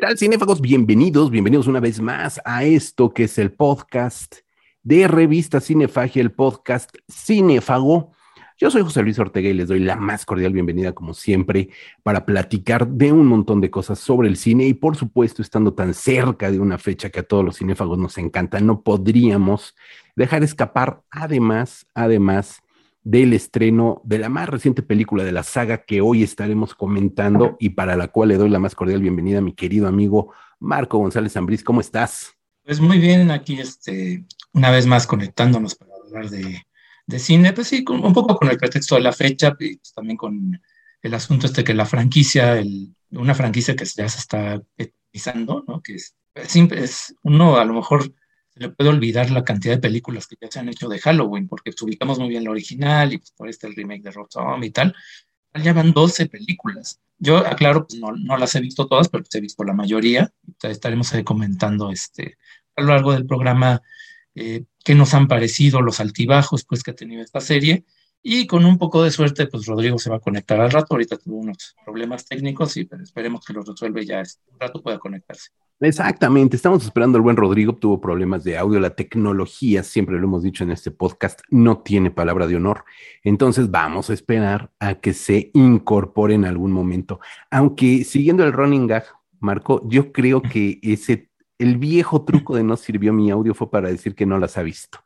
tal, cinéfagos? Bienvenidos, bienvenidos una vez más a esto que es el podcast de revista Cinefagia, el podcast Cinefago. Yo soy José Luis Ortega y les doy la más cordial bienvenida, como siempre, para platicar de un montón de cosas sobre el cine y, por supuesto, estando tan cerca de una fecha que a todos los cinéfagos nos encanta, no podríamos dejar escapar, además, además, del estreno de la más reciente película de la saga que hoy estaremos comentando y para la cual le doy la más cordial bienvenida a mi querido amigo Marco González Zambriz. ¿Cómo estás? Pues muy bien, aquí este, una vez más conectándonos para hablar de, cine, pues sí, un poco con el pretexto de la fecha y pues también con el asunto este que la franquicia, una franquicia que ya se está pisando, ¿no? Que es, es uno a lo mejor le puede olvidar la cantidad de películas que ya se han hecho de Halloween, porque ubicamos muy bien la original y pues, por este el remake de Rob Zombie y tal. Ya van 12 películas. Yo, aclaro, pues no, las he visto todas, pero pues, he visto la mayoría. Estaremos comentando este, a lo largo del programa eh, qué nos han parecido los altibajos pues, que ha tenido esta serie. Y con un poco de suerte, pues Rodrigo se va a conectar al rato. Ahorita tuvo unos problemas técnicos y pero esperemos que los resuelve ya. Este, un rato pueda conectarse. Exactamente, estamos esperando al buen Rodrigo, tuvo problemas de audio, la tecnología, siempre lo hemos dicho en este podcast, no tiene palabra de honor, entonces vamos a esperar a que se incorpore en algún momento, aunque siguiendo el running gag, Marco, yo creo que ese, el viejo truco de no sirvió mi audio fue para decir que no las ha visto.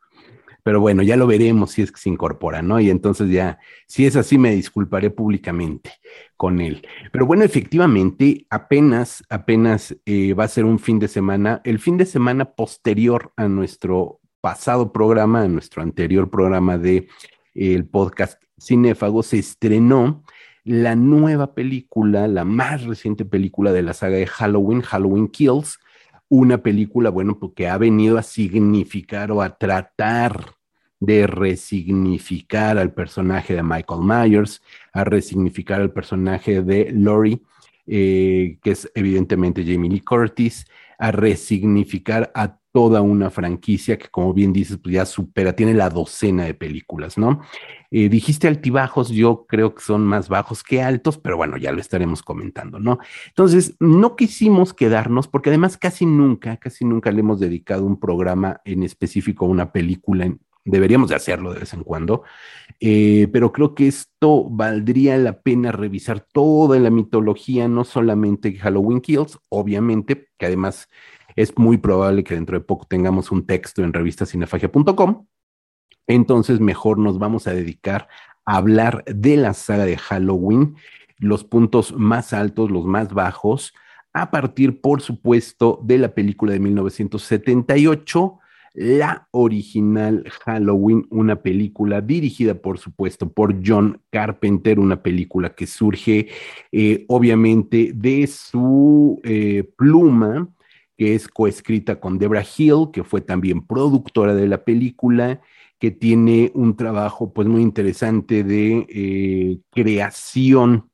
Pero bueno, ya lo veremos si es que se incorpora, ¿no? Y entonces ya, si es así, me disculparé públicamente con él. Pero bueno, efectivamente, apenas, apenas eh, va a ser un fin de semana, el fin de semana posterior a nuestro pasado programa, a nuestro anterior programa de el podcast Cinéfago, se estrenó la nueva película, la más reciente película de la saga de Halloween, Halloween Kills, una película, bueno, porque ha venido a significar o a tratar de resignificar al personaje de Michael Myers, a resignificar al personaje de Laurie, eh, que es evidentemente Jamie Lee Curtis, a resignificar a toda una franquicia que, como bien dices, pues ya supera, tiene la docena de películas, ¿no? Eh, dijiste altibajos, yo creo que son más bajos que altos, pero bueno, ya lo estaremos comentando, ¿no? Entonces, no quisimos quedarnos, porque además casi nunca, casi nunca le hemos dedicado un programa en específico a una película deberíamos de hacerlo de vez en cuando, eh, pero creo que esto valdría la pena revisar toda la mitología, no solamente Halloween Kills, obviamente, que además es muy probable que dentro de poco tengamos un texto en revistacinefagia.com. Entonces, mejor nos vamos a dedicar a hablar de la saga de Halloween, los puntos más altos, los más bajos, a partir, por supuesto, de la película de 1978, la original Halloween, una película dirigida, por supuesto, por John Carpenter, una película que surge, eh, obviamente, de su eh, pluma que es coescrita con Debra Hill, que fue también productora de la película, que tiene un trabajo pues muy interesante de eh, creación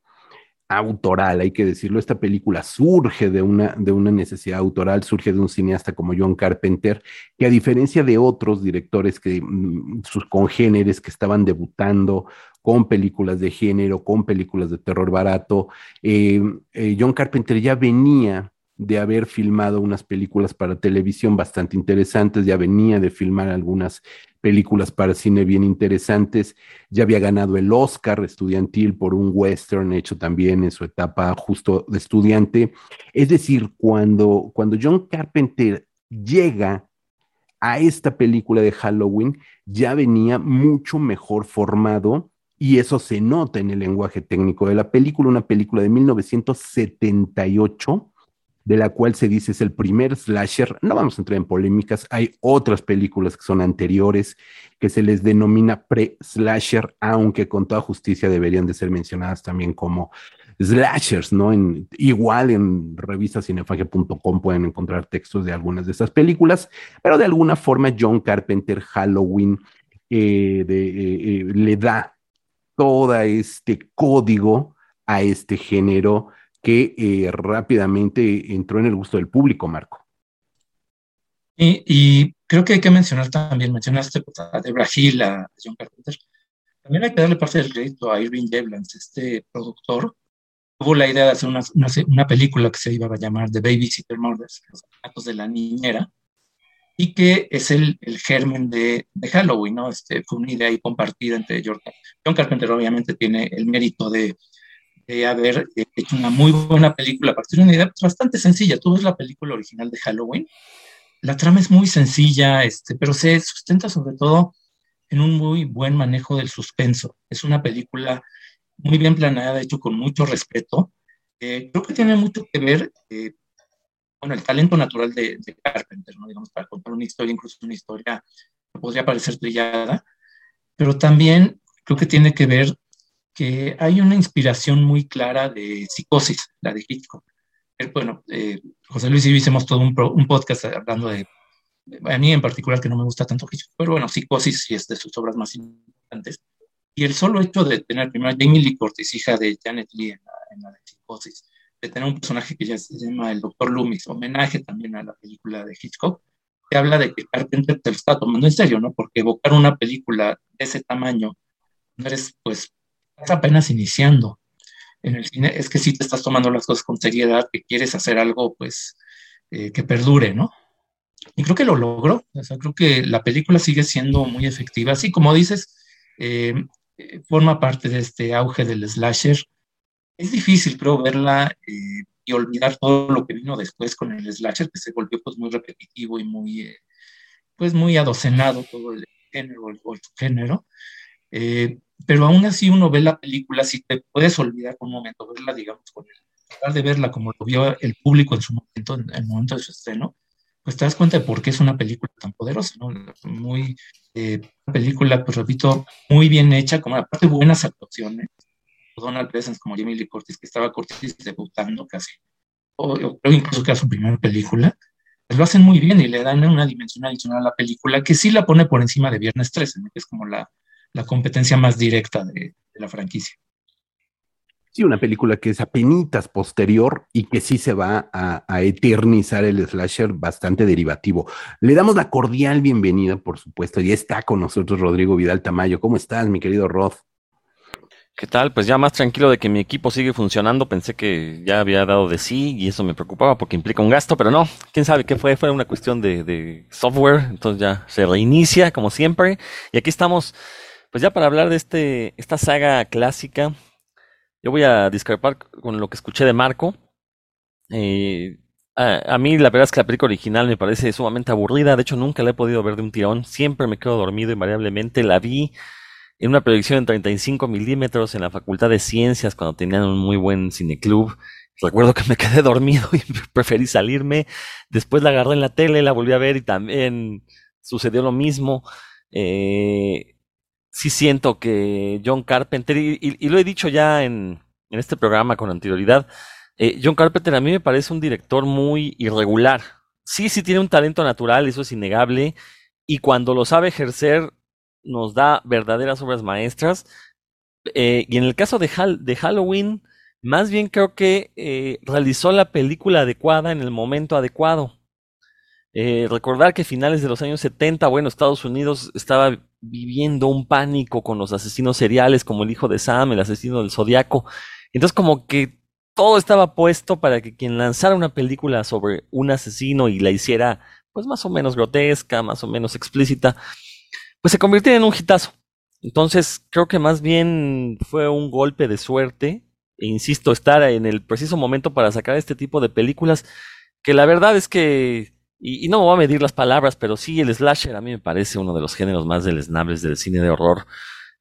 autoral, hay que decirlo. Esta película surge de una, de una necesidad autoral, surge de un cineasta como John Carpenter, que a diferencia de otros directores que mm, sus congéneres que estaban debutando con películas de género, con películas de terror barato, eh, eh, John Carpenter ya venía de haber filmado unas películas para televisión bastante interesantes, ya venía de filmar algunas películas para cine bien interesantes, ya había ganado el Oscar estudiantil por un western hecho también en su etapa justo de estudiante. Es decir, cuando, cuando John Carpenter llega a esta película de Halloween, ya venía mucho mejor formado y eso se nota en el lenguaje técnico de la película, una película de 1978 de la cual se dice es el primer slasher. No vamos a entrar en polémicas, hay otras películas que son anteriores que se les denomina pre-slasher, aunque con toda justicia deberían de ser mencionadas también como slashers, ¿no? En, igual en revistacinefagia.com pueden encontrar textos de algunas de esas películas, pero de alguna forma John Carpenter Halloween eh, eh, eh, le da todo este código a este género que eh, rápidamente entró en el gusto del público, Marco. Y, creo que hay que mencionar también, mencionaste pues, a Debra Hill, a John Carpenter, también hay que darle parte del crédito a Irving Jevlans, este productor, tuvo la idea de hacer una, una, película que se iba a llamar The Babysitter Murders, Los Gatos de la Niñera, y que es el, el germen de, de, Halloween, ¿no? Este, fue una idea ahí compartida entre John, John Carpenter, obviamente tiene el mérito de, de haber hecho una muy buena película a partir de una idea bastante sencilla. Tú ves la película original de Halloween, la trama es muy sencilla, este, pero se sustenta sobre todo en un muy buen manejo del suspenso. Es una película muy bien planeada, hecho con mucho respeto. Eh, creo que tiene mucho que ver eh, con el talento natural de, Carpenter, ¿no? digamos, para contar una historia, incluso una historia que podría parecer trillada, pero también creo que tiene que ver que hay una inspiración muy clara de psicosis, la de Hitchcock. Eh, bueno, José Luis y yo hicimos todo un, un, podcast hablando de, a mí en particular que no me gusta tanto Hitchcock, pero bueno, psicosis sí es de sus obras más importantes. Y el solo hecho de tener primero Jamie Lee Curtis, hija de Janet Lee en la, en la de Psicosis, de tener un personaje que ya se llama el Doctor Loomis, homenaje también a la película de Hitchcock, que habla de que Carpenter te lo está tomando en serio, ¿no? Porque evocar una película de ese tamaño, no eres, pues, estás apenas iniciando en el cine, es que sí te estás tomando las cosas con seriedad, que quieres hacer algo, pues, eh, que perdure, ¿no? Y creo que lo logró, o sea, creo que la película sigue siendo muy efectiva, así como dices, eh, eh, forma parte de este auge del slasher. Es difícil, creo, verla eh, y olvidar todo lo que vino después con el slasher, que se volvió pues muy repetitivo y muy, eh, pues muy adocenado todo el género, el, el género. Pero aún así uno ve la película, si te puedes olvidar por un momento, verla, digamos, con el, tratar de verla como lo vio el público en su momento, en el momento de su estreno, pues te das cuenta de por qué es una película tan poderosa, ¿no? Muy, eh, película, pues repito, muy bien hecha, como aparte buenas actuaciones. Donald Pleasence como Jamie Lee Curtis, que estaba Curtis debutando casi, o, creo incluso que era su primera película, pues lo hacen muy bien y le dan una dimensión adicional a la película que sí la pone por encima de Viernes 13, que es como la, la competencia más directa de, de la franquicia. Sí, una película que es apenitas posterior y que sí se va a, eternizar el slasher bastante derivativo. Le damos la cordial bienvenida, por supuesto, y está con nosotros Rodrigo Vidal Tamayo. ¿Cómo estás, mi querido Rod? ¿Qué tal? Pues ya más tranquilo de que mi equipo sigue funcionando. Pensé que ya había dado de sí y eso me preocupaba porque implica un gasto, pero no. ¿Quién sabe qué fue? Fue una cuestión de, de software. Entonces ya se reinicia como siempre. Y aquí estamos, pues ya para hablar de este, esta saga clásica yo voy a discrepar con lo que escuché de Marco. Eh, a, mí la verdad es que la película original me parece sumamente aburrida. De hecho, nunca la he podido ver de un tirón. Siempre me quedo dormido invariablemente. La vi en una proyección en 35 milímetros en la Facultad de Ciencias cuando tenían un muy buen cineclub. Recuerdo que me quedé dormido y preferí salirme. Después la agarré en la tele, la volví a ver y también sucedió lo mismo. Eh, sí siento que John Carpenter, y, lo he dicho ya en, en, este programa con anterioridad, eh, John Carpenter a mí me parece un director muy irregular. Sí, sí tiene un talento natural, eso es innegable, y cuando lo sabe ejercer nos da verdaderas obras maestras. Eh, y en el caso de, de, Halloween, más bien creo que eh, realizó la película adecuada en el momento adecuado. Recordar que finales de los años 70, bueno, Estados Unidos estaba viviendo un pánico con los asesinos seriales como el hijo de Sam, el asesino del Zodiaco. Entonces como que todo estaba puesto para que quien lanzara una película sobre un asesino y la hiciera pues más o menos grotesca, más o menos explícita, pues se convirtiera en un hitazo. Entonces creo que más bien fue un golpe de suerte, e insisto, estar en el preciso momento para sacar este tipo de películas, que la verdad es que y, no me voy a medir las palabras, pero sí, el slasher a mí me parece uno de los géneros más deleznables del cine de horror,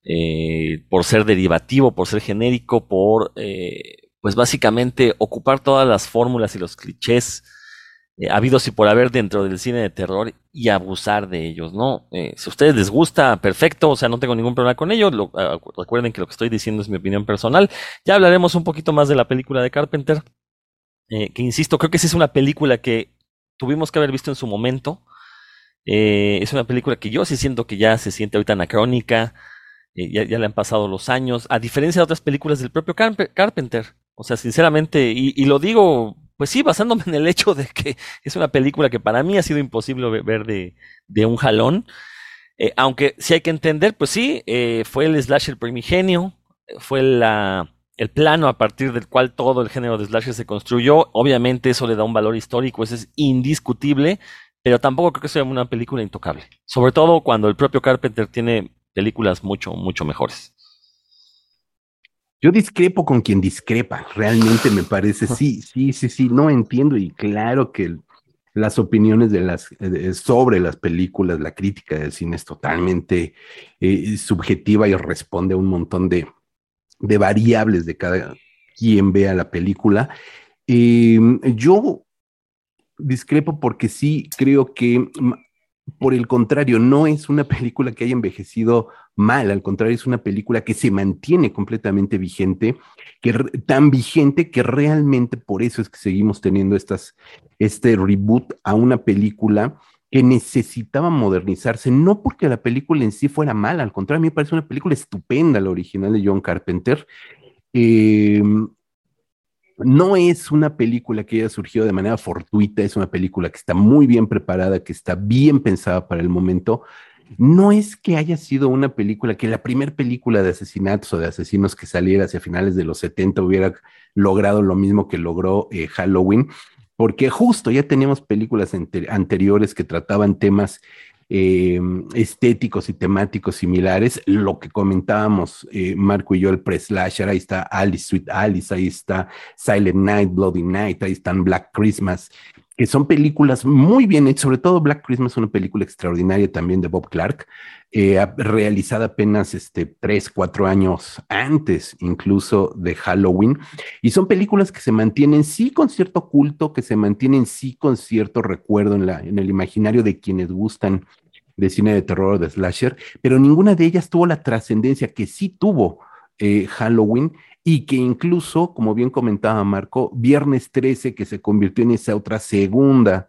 eh, por ser derivativo, por ser genérico, por, eh, pues básicamente ocupar todas las fórmulas y los clichés eh, habidos y por haber dentro del cine de terror y abusar de ellos, ¿no? si a ustedes les gusta, perfecto, o sea, no tengo ningún problema con ello. Ah, recuerden que lo que estoy diciendo es mi opinión personal. Ya hablaremos un poquito más de la película de Carpenter. que insisto, creo que esa es una película que tuvimos que haber visto en su momento. Eh, es una película que yo sí siento que ya se siente ahorita anacrónica, eh, ya, le han pasado los años, a diferencia de otras películas del propio Carpenter. O sea, sinceramente, y, lo digo, pues sí, basándome en el hecho de que es una película que para mí ha sido imposible ver de, de un jalón. Eh, aunque sí hay que entender, pues sí, fue el slasher primigenio, fue la, el plano a partir del cual todo el género de slasher se construyó. Obviamente eso le da un valor histórico, eso es indiscutible, pero tampoco creo que sea una película intocable. Sobre todo cuando el propio Carpenter tiene películas mucho, mucho mejores. Yo discrepo con quien discrepa, realmente me parece, sí, sí, sí, sí, no entiendo y claro que las opiniones de las, sobre las películas, la crítica del cine es totalmente eh, subjetiva y responde a un montón de, de variables de cada quien vea la película. Em, yo discrepo porque sí creo que, por el contrario, no es una película que haya envejecido mal, al contrario, es una película que se mantiene completamente vigente, que tan vigente que realmente por eso es que seguimos teniendo estas, este reboot a una película que necesitaba modernizarse, no porque la película en sí fuera mala, al contrario, a mí me parece una película estupenda, la original de John Carpenter. Eh, no es una película que haya surgido de manera fortuita, es una película que está muy bien preparada, que está bien pensada para el momento. No es que haya sido una película que la primera película de asesinatos o de asesinos que saliera hacia finales de los 70 hubiera logrado lo mismo que logró eh, Halloween, porque justo ya teníamos películas anteriores que trataban temas eh, estéticos y temáticos similares. Lo que comentábamos eh, Marco y yo, el pre-slasher, ahí está Alice, Sweet Alice, ahí está Silent Night, Bloody Night, ahí están Black Christmas, que son películas muy bien hechas, sobre todo Black Christmas, una película extraordinaria también de Bob Clark, eh, realizada apenas este, tres, cuatro años antes incluso de Halloween. Y son películas que se mantienen sí con cierto culto, que se mantienen sí con cierto recuerdo en, la, en el imaginario de quienes gustan de cine de terror o de slasher, pero ninguna de ellas tuvo la trascendencia que sí tuvo eh, Halloween y que incluso, como bien comentaba Marco, Viernes 13, que se convirtió en esa otra segunda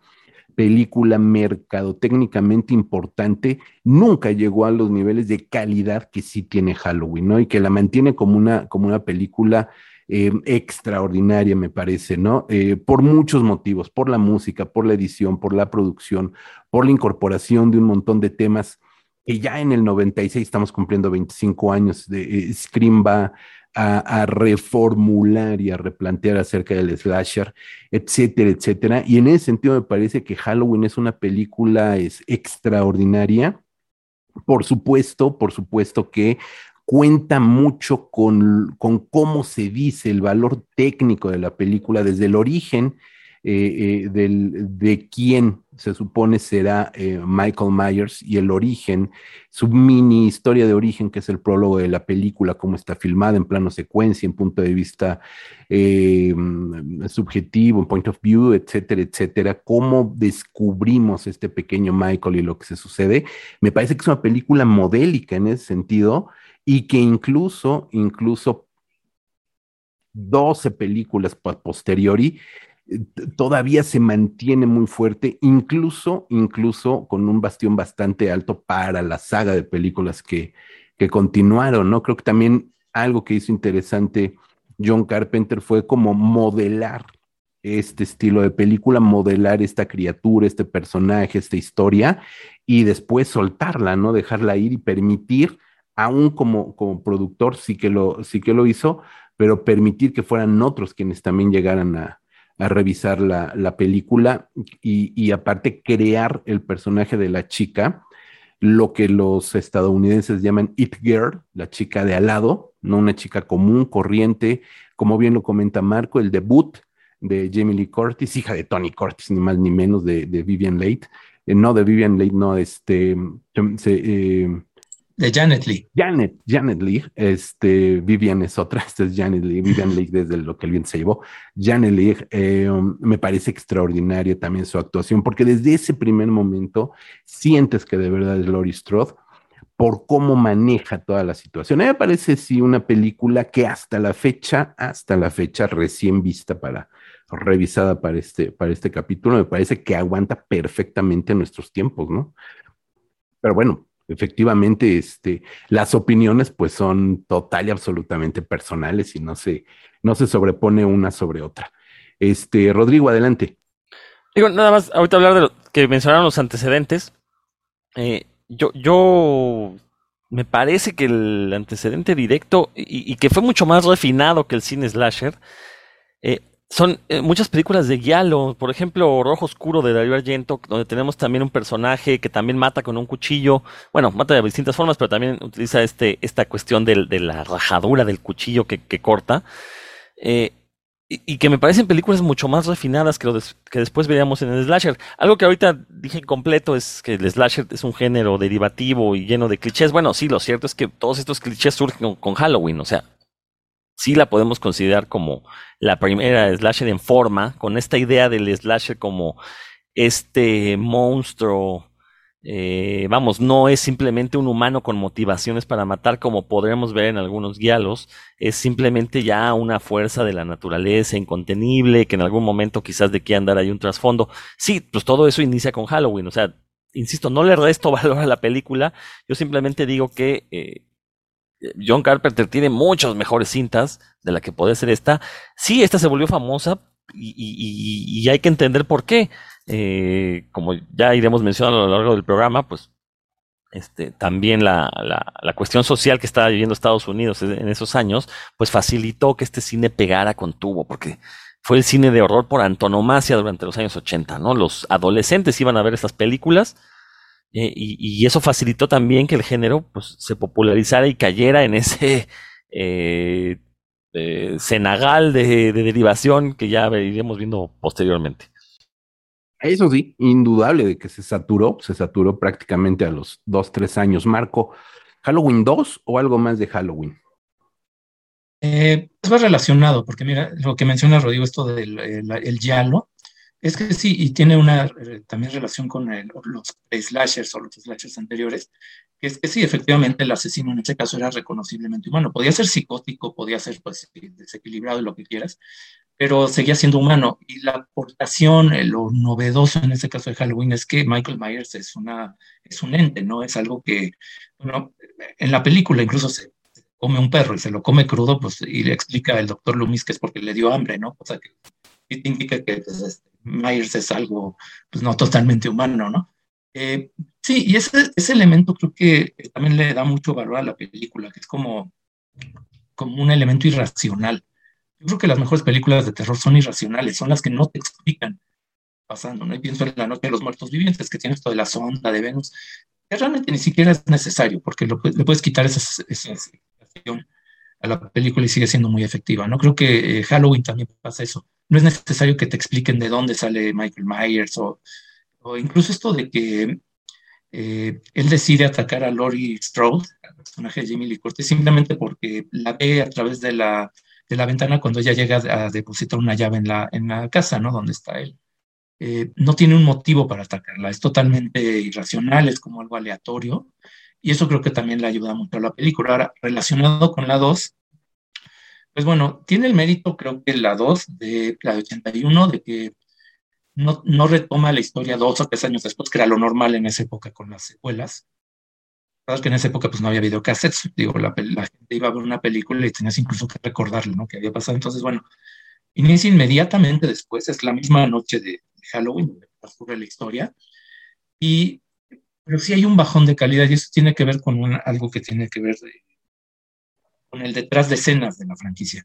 película mercadotécnicamente importante, nunca llegó a los niveles de calidad que sí tiene Halloween, ¿no? Y que la mantiene como una, como una película eh, extraordinaria, me parece, ¿no? Eh, por muchos motivos, por la música, por la edición, por la producción, por la incorporación de un montón de temas que ya en el 96 estamos cumpliendo 25 años de eh, Scream va a, reformular y a replantear acerca del slasher, etcétera, etcétera. Y en ese sentido me parece que Halloween es una película es extraordinaria. Por supuesto, por supuesto que cuenta mucho con, con, cómo se dice el valor técnico de la película desde el origen eh, eh, del, de quién se supone será eh, Michael Myers y el origen, su mini historia de origen, que es el prólogo de la película, cómo está filmada en plano secuencia, en punto de vista subjetivo, en point of view, etcétera, etcétera, cómo descubrimos este pequeño Michael y lo que se sucede. Me parece que es una película modélica en ese sentido y que incluso, incluso 12 películas posteriori, todavía se mantiene muy fuerte, incluso, incluso con un bastión bastante alto para la saga de películas que, que continuaron, ¿no? Creo que también algo que hizo interesante John Carpenter fue como modelar este estilo de película, modelar esta criatura, este personaje, esta historia, y después soltarla, ¿no? Dejarla ir y permitir aún como, como productor sí que, lo, sí que lo hizo, pero permitir que fueran otros quienes también llegaran a, revisar la, película y, aparte crear el personaje de la chica, lo que los estadounidenses llaman It Girl, la chica de al lado, no una chica común, corriente, como bien lo comenta Marco, el debut de Jamie Lee Curtis, hija de Tony Curtis, ni más ni menos de, Vivian Leigh, eh, no de Vivian Leigh, no, este, eh, de Janet Lee. Janet, Janet Lee, este, Vivian es otra, esta es Janet Lee, Vivian Lee desde lo que el bien se llevó. Janet Lee, eh, me parece extraordinaria también su actuación, porque desde ese primer momento sientes que de verdad es Laurie Strode por cómo maneja toda la situación. A mí me parece sí una película que hasta la fecha, hasta la fecha recién vista para, revisada para este, para este capítulo, me parece que aguanta perfectamente nuestros tiempos, ¿no? Pero bueno, efectivamente, este, las opiniones pues son total y absolutamente personales y no se, no se sobrepone una sobre otra. Este, Rodrigo, adelante. Digo, nada más, ahorita hablar de lo que mencionaron los antecedentes. Eh, yo, yo me parece que el antecedente directo y, que fue mucho más refinado que el cine slasher eh, son eh, muchas películas de Giallo, por ejemplo, Rojo Oscuro de Dario Argento, donde tenemos también un personaje que también mata con un cuchillo, bueno, mata de distintas formas, pero también utiliza este, esta cuestión de, la rajadura del cuchillo que, que corta. Eh, y, que me parecen películas mucho más refinadas que lo que después veríamos en el slasher. Algo que ahorita dije completo es que el slasher es un género derivativo y lleno de clichés. Bueno, sí, lo cierto es que todos estos clichés surgen con, Halloween, o sea, sí la podemos considerar como la primera slasher en forma, con esta idea del slasher como este monstruo eh, vamos, no es simplemente un humano con motivaciones para matar como podremos ver en algunos guialos, es simplemente ya una fuerza de la naturaleza incontenible, que en algún momento quizás de que andar hay un trasfondo. Sí, pues todo eso inicia con Halloween, o sea, insisto, no le resto valor a la película, yo simplemente digo que eh, John Carpenter tiene muchas mejores cintas de la que puede ser esta. Sí, esta se volvió famosa y hay que entender por qué. Eh, como ya iremos mencionando a lo largo del programa, pues este, también la, la, cuestión social que estaba viviendo Estados Unidos en esos años, pues facilitó que este cine pegara con tubo, porque fue el cine de horror por antonomasia durante los años 80, ¿no? Los adolescentes iban a ver estas películas eh, y, eso facilitó también que el género pues, se popularizara y cayera en ese eh, cenagal de, de derivación que ya iremos viendo posteriormente. Eso sí, indudable de que se saturó, se saturó prácticamente a los dos, tres años. Marco, ¿Halloween 2 o algo más de Halloween? Eh, es más relacionado, porque mira, lo que menciona Rodrigo, esto del el, yalo, es que sí, y tiene una eh, también relación con los slashers o los slashers anteriores, que es que sí, efectivamente el asesino en este caso era reconociblemente humano. Podía ser psicótico, podía ser pues desequilibrado y lo que quieras, pero seguía siendo humano. Y la aportación, eh, lo novedoso en este caso de Halloween es que Michael Myers es, una, es un ente, ¿no? Es algo que, bueno, en la película incluso se, come un perro y se lo come crudo, pues, y le explica el doctor Loomis que es porque le dio hambre, ¿no? O sea, que indica que pues, este, Myers es algo, pues, no totalmente humano, ¿no? Eh, sí, y ese, ese elemento creo que también le da mucho valor a la película, que es como, como un elemento irracional yo creo que las mejores películas de terror son irracionales, son las que no te explican pasando, ¿no? Y pienso en La Noche de los Muertos Vivientes, que tiene esto de la sonda de Venus, que realmente ni siquiera es necesario, porque le puedes quitar esa, explicación a la película y sigue siendo muy efectiva, ¿no? Creo que eh, Halloween también pasa eso. No es necesario que te expliquen de dónde sale Michael Myers o, incluso esto de que eh, él decide atacar a Laurie Strode, el personaje de Jamie Lee Curtis, simplemente porque la ve a través de la de la ventana cuando ella llega a depositar una llave en la, en la casa, ¿no? Donde está él. Eh, no tiene un motivo para atacarla, es totalmente irracional, es como algo aleatorio, y eso creo que también le ayuda mucho a la película. Ahora, relacionado con la 2, pues bueno, tiene el mérito, creo que la 2, de la de 81, de que no, no retoma la historia dos o tres años después, que era lo normal en esa época con las secuelas, que en esa época pues no había videocassettes, digo, la, gente iba a ver una película y tenías incluso que recordarle, ¿no? Que había pasado. Entonces, bueno, inicia inmediatamente después, es la misma noche de, Halloween, donde ocurre la historia, y, pero sí hay un bajón de calidad y eso tiene que ver con algo que tiene que ver con el detrás de escenas de la franquicia.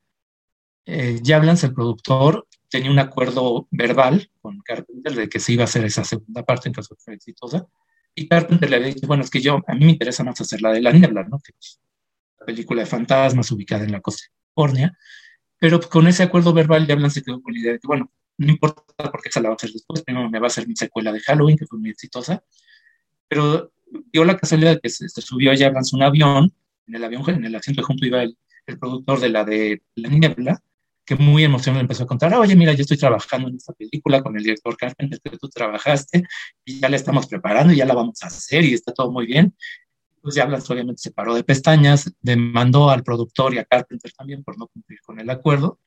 Eh, Jablans, el productor, tenía un acuerdo verbal con Carpenter de que se iba a hacer esa segunda parte en caso de fuera exitosa, y Carpenter le había dicho, bueno, es que yo, a mí me interesa más hacer la de la niebla, ¿no? Que es la película de fantasmas ubicada en la costa de California. Pero con ese acuerdo verbal, Yablan se quedó con la idea de que, bueno, no importa porque esa la va a hacer después, primero me va a hacer mi secuela de Halloween, que fue muy exitosa. Pero dio la casualidad de que se, subió a Yablan un avión, en el avión, en el asiento junto iba el, el productor de la de la niebla, que muy emocionado empezó a contar, oye, mira, yo estoy trabajando en esta película con el director Carpenter que tú trabajaste y ya la estamos preparando y ya la vamos a hacer y está todo muy bien. Pues ya Blas obviamente se paró de pestañas, demandó al productor y a Carpenter también por no cumplir con el acuerdo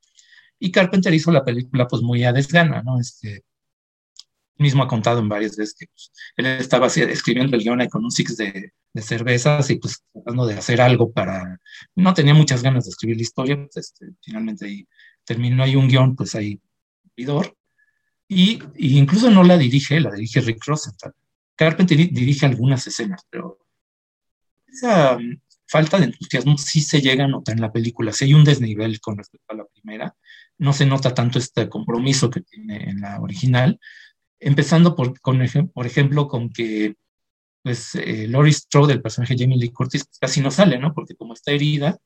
y Carpenter hizo la película pues muy a desgana, ¿no? Este, mismo ha contado en varias veces que pues, él estaba escribiendo el guion six de, de, cervezas y pues tratando de hacer algo para... No tenía muchas ganas de escribir la historia, pues este, finalmente ahí terminó ahí un guion, pues ahí, y, y, incluso no la dirige, la dirige Rick Rosenthal. Carpenter dirige algunas escenas, pero esa mm, falta de entusiasmo sí se llega a notar en la película. Si hay un desnivel con respecto a la primera, no se nota tanto este compromiso que tiene en la original, empezando por, con, por ejemplo con que pues eh, Laurie Strode, el personaje Jamie Lee Curtis, pues, casi no sale, ¿no? Porque como está herida,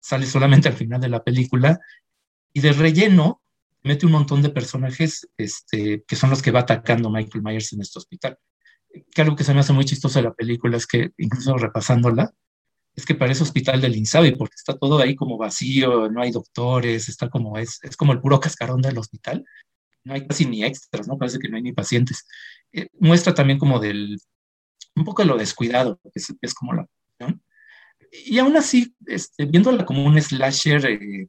sale solamente al final de la película y de relleno mete un montón de personajes este, que son los que va atacando Michael Myers en este hospital. Que algo que se me hace muy chistoso de la película es que, incluso repasándola, es que parece hospital del Insabi, porque está todo ahí como vacío, no hay doctores, está como, es, es como el puro cascarón del hospital, no hay casi ni extras, ¿no? Parece que no hay ni pacientes. Eh, muestra también como del, un poco lo descuidado, que es, es como la Y aún así, este, viéndola como un slasher, eh,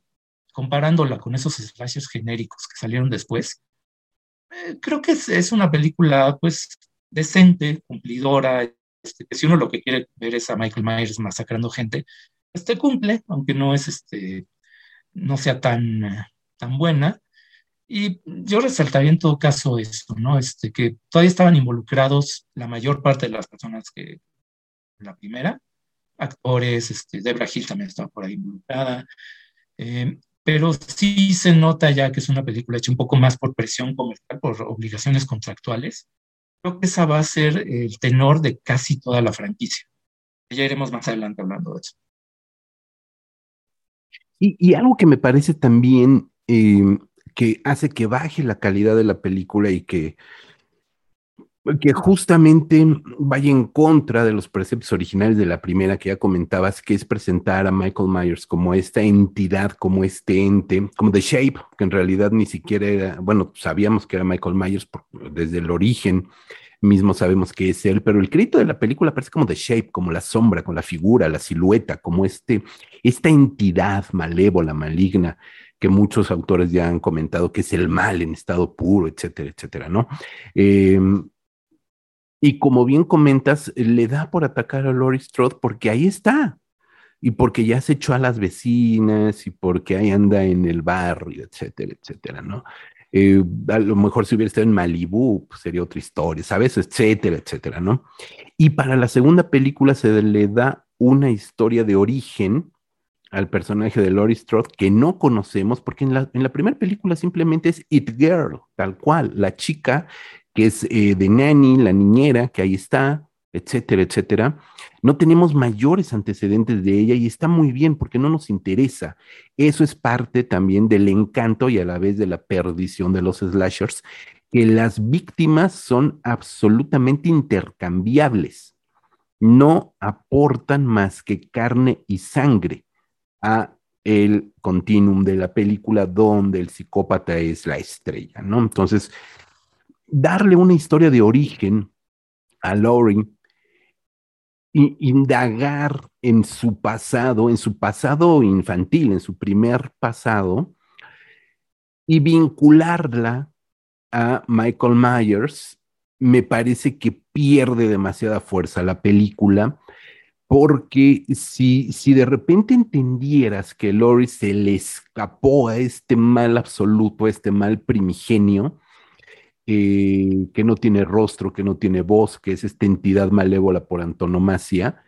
comparándola con esos slashers genéricos que salieron después, eh, creo que es, es, una película, pues, decente, cumplidora, este, que si uno lo que quiere ver es a Michael Myers masacrando gente, este cumple, aunque no es este, no sea tan, tan buena. Y yo resaltaría en todo caso eso, ¿no? Este, que todavía estaban involucrados la mayor parte de las personas que la primera, actores, este, Debra Hill también estaba por ahí involucrada, eh, pero sí se nota ya que es una película hecha un poco más por presión comercial, por obligaciones contractuales, creo que esa va a ser el tenor de casi toda la franquicia. Ya iremos más adelante hablando de eso. Y, algo que me parece también em, que hace que baje la calidad de la película y que, que justamente vaya en contra de los preceptos originales de la primera que ya comentabas, que es presentar a Michael Myers como esta entidad, como este ente, como The Shape, que en realidad ni siquiera era, bueno, sabíamos que era Michael Myers desde el origen, mismo sabemos que es él, pero el crédito de la película parece como The Shape, como la sombra, con la figura, la silueta, como este, esta entidad malévola, maligna, que muchos autores ya han comentado que es el mal en estado puro, etcétera, etcétera, ¿no? Em, y como bien comentas, le da por atacar a Laurie Strode porque ahí está, y porque ya se echó a las vecinas, y porque ahí anda en el barrio, etcétera, etcétera, ¿no? Eh, a lo mejor si hubiera estado en Malibú, pues sería otra historia, ¿sabes? Etcétera, etcétera, ¿no? Y para la segunda película se le da una historia de origen al personaje de Laurie Strode que no conocemos, porque en la, en la primera película simplemente es It Girl, tal cual, la chica que es eh, de Nanny, la niñera que ahí está, etcétera, etcétera. No tenemos mayores antecedentes de ella y está muy bien porque no nos interesa. Eso es parte también del encanto y a la vez de la perdición de los slashers, que las víctimas son absolutamente intercambiables. No aportan más que carne y sangre a el continuum de la película donde el psicópata es la estrella, ¿no? Entonces, darle una historia de origen a Laurie indagar en su pasado, en su pasado infantil, en su primer pasado, y vincularla a Michael Myers, me parece que pierde demasiada fuerza la película, porque si, si de repente entendieras que Lori se le escapó a este mal absoluto, a este mal primigenio, eh, que no tiene rostro, que no tiene voz, que es esta entidad malévola por antonomasia,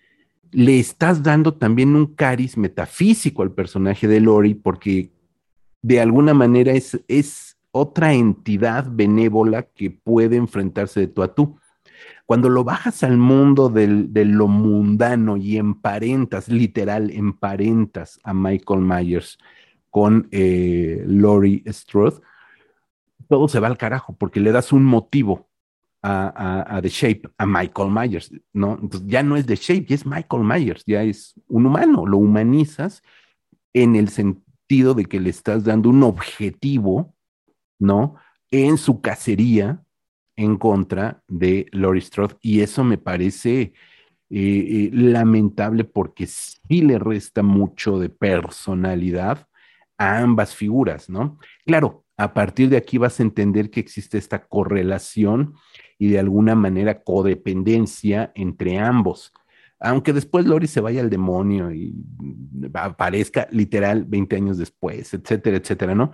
le estás dando también un cariz metafísico al personaje de Lori porque de alguna manera es, es otra entidad benévola que puede enfrentarse de tú a tú. Cuando lo bajas al mundo del, de lo mundano y emparentas, literal, emparentas a Michael Myers con eh, Laurie Strode, todo se va al carajo porque le das un motivo a, The Shape, a Michael Myers, ¿no? Entonces ya no es The Shape, ya es Michael Myers, ya es un humano, lo humanizas en el sentido de que le estás dando un objetivo, ¿no? En su cacería en contra de Laurie Strode y eso me parece eh, eh, lamentable porque sí le resta mucho de personalidad a ambas figuras, ¿no? Claro, a partir de aquí vas a entender que existe esta correlación y de alguna manera codependencia entre ambos. Aunque después Lori se vaya al demonio y aparezca literal 20 años después, etcétera, etcétera, ¿no?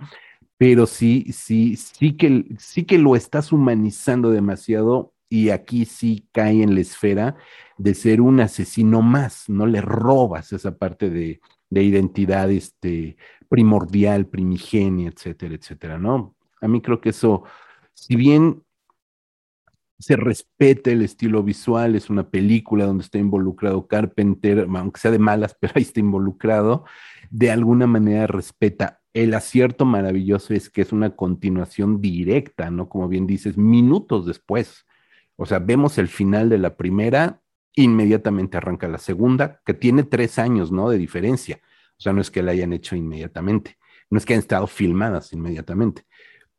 Pero sí, sí, sí que, sí que lo estás humanizando demasiado y aquí sí cae en la esfera de ser un asesino más, no le robas esa parte de, de identidad este, primordial, primigenia, etcétera, etcétera, ¿no? A mí creo que eso, si bien se respeta el estilo visual, es una película donde está involucrado Carpenter, aunque sea de malas, pero ahí está involucrado, de alguna manera respeta. El acierto maravilloso es que es una continuación directa, ¿no? Como bien dices, minutos después. O sea, vemos el final de la primera, inmediatamente arranca la segunda, que tiene tres años, ¿no? De diferencia. O sea, no es que la hayan hecho inmediatamente, no es que hayan estado filmadas inmediatamente.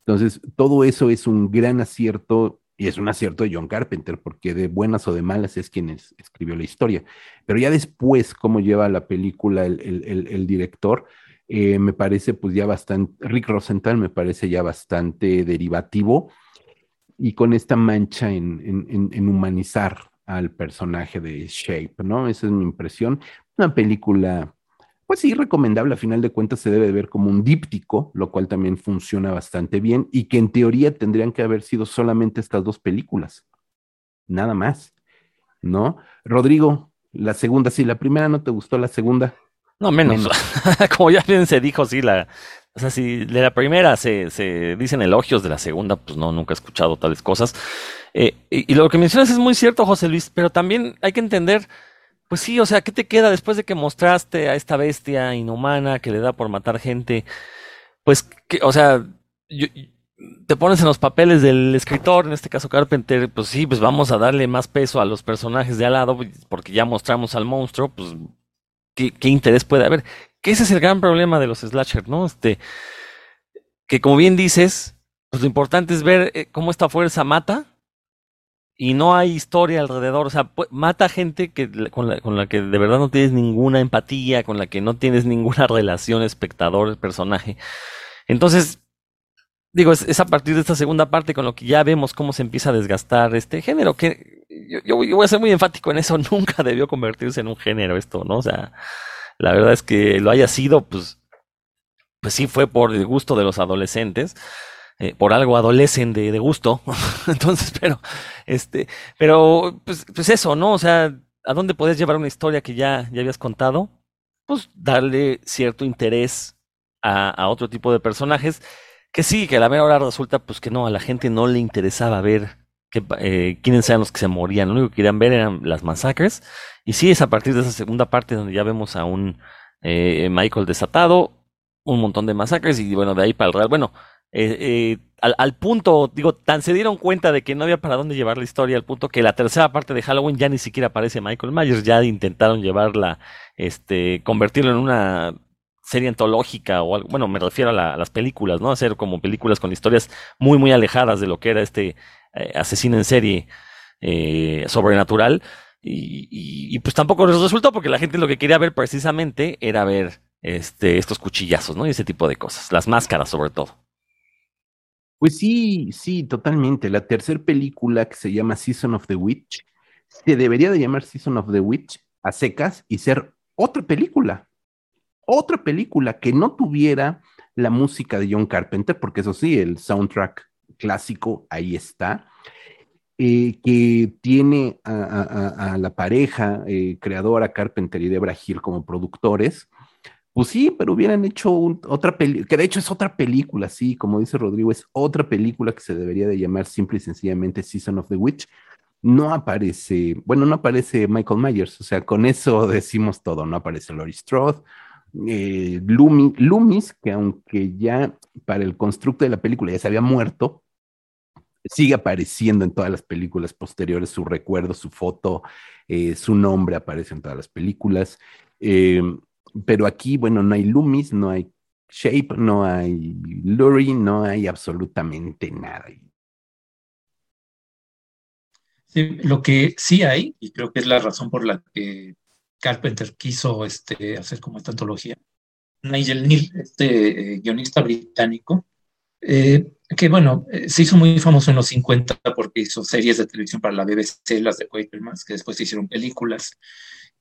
Entonces, todo eso es un gran acierto y es un acierto de John Carpenter, porque de buenas o de malas es quien escribió la historia. Pero ya después, cómo lleva la película el, director, eh, me parece pues ya bastante, Rick Rosenthal me parece ya bastante derivativo y con esta mancha en, humanizar al personaje de Shape, ¿no? Esa es mi impresión. Una película pues sí, recomendable, a final de cuentas se debe ver como un díptico, lo cual también funciona bastante bien y que en teoría tendrían que haber sido solamente estas dos películas, nada más, ¿no? Rodrigo, la segunda, sí, la primera no te gustó, la segunda. No, menos. como ya bien se dijo, sí, la, o sea, si de la primera se, se dicen elogios, de la segunda, pues no, nunca he escuchado tales cosas. Eh, y, y, lo que mencionas es muy cierto, José Luis, pero también hay que entender pues sí, o sea, ¿qué te queda después de que mostraste a esta bestia inhumana que le da por matar gente? Pues, que, o sea, te pones en los papeles del escritor, en este caso Carpenter, pues sí, pues vamos a darle más peso a los personajes de al lado, porque ya mostramos al monstruo, pues, ¿qué, interés puede haber? Que ese es el gran problema de los slasher, ¿no? Este, que como bien dices, pues lo importante es ver eh, cómo esta fuerza mata, y no hay historia alrededor, o sea, mata gente que, con, la, que de verdad no tienes ninguna empatía, con la que no tienes ninguna relación espectador-personaje. Entonces, digo, es, a partir de esta segunda parte con lo que ya vemos cómo se empieza a desgastar este género, que yo, voy a ser muy enfático en eso, nunca debió convertirse en un género esto, ¿no? O sea, la verdad es que lo haya sido, pues, pues sí fue por el gusto de los adolescentes, eh, por algo adolecen de, gusto. Entonces, pero, este, pero, pues, pues eso, ¿no? O sea, ¿a dónde puedes llevar una historia que ya, ya habías contado? Pues darle cierto interés a, a otro tipo de personajes que sí, que a la mera hora resulta pues que no, a la gente no le interesaba ver que, eh, quiénes eran los que se morían, lo único que querían ver eran las masacres. Y sí, es a partir de esa segunda parte donde ya vemos a un eh, Michael desatado, un montón de masacres y bueno, de ahí para el real. Bueno, eh, eh, al, punto, digo, tan se dieron cuenta de que no había para dónde llevar la historia, al punto que la tercera parte de Halloween ya ni siquiera aparece Michael Myers, ya intentaron llevarla, este, convertirlo en una serie antológica o algo, bueno, me refiero a, las películas, ¿no? Hacer como películas con historias muy, muy alejadas de lo que era este eh, asesino en serie sobrenatural. Y, pues tampoco les resultó porque la gente lo que quería ver precisamente era ver este, estos cuchillazos, ¿no? Y ese tipo de cosas, las máscaras sobre todo. Pues sí, sí, totalmente. La tercera película que se llama Season of the Witch, se debería de llamar Season of the Witch a secas y ser otra película. Otra película que no tuviera la música de John Carpenter, porque eso sí, el soundtrack clásico ahí está, eh, que tiene a, la pareja eh, creadora Carpenter y Debra Hill como productores, pues sí, pero hubieran hecho otra película, que de hecho es otra película, sí, como dice Rodrigo, es otra película que se debería de llamar simple y sencillamente Season of the Witch. No aparece, bueno, no aparece Michael Myers, o sea, con eso decimos todo, no aparece Laurie Strode, eh, Loomis, que aunque ya para el constructo de la película ya se había muerto, sigue apareciendo en todas las películas posteriores, su recuerdo, su foto, eh, su nombre aparece en todas las películas. Eh, pero aquí, bueno, no hay Loomis, no hay Shape, no hay Lurie, no hay absolutamente nada. Sí, lo que sí hay, y creo que es la razón por la que Carpenter quiso este, hacer como esta antología, Nigel Neal, este eh, guionista británico, eh, que bueno, eh, se hizo muy famoso en los 50 porque hizo series de televisión para la BBC, las de Quatermass, que después se hicieron películas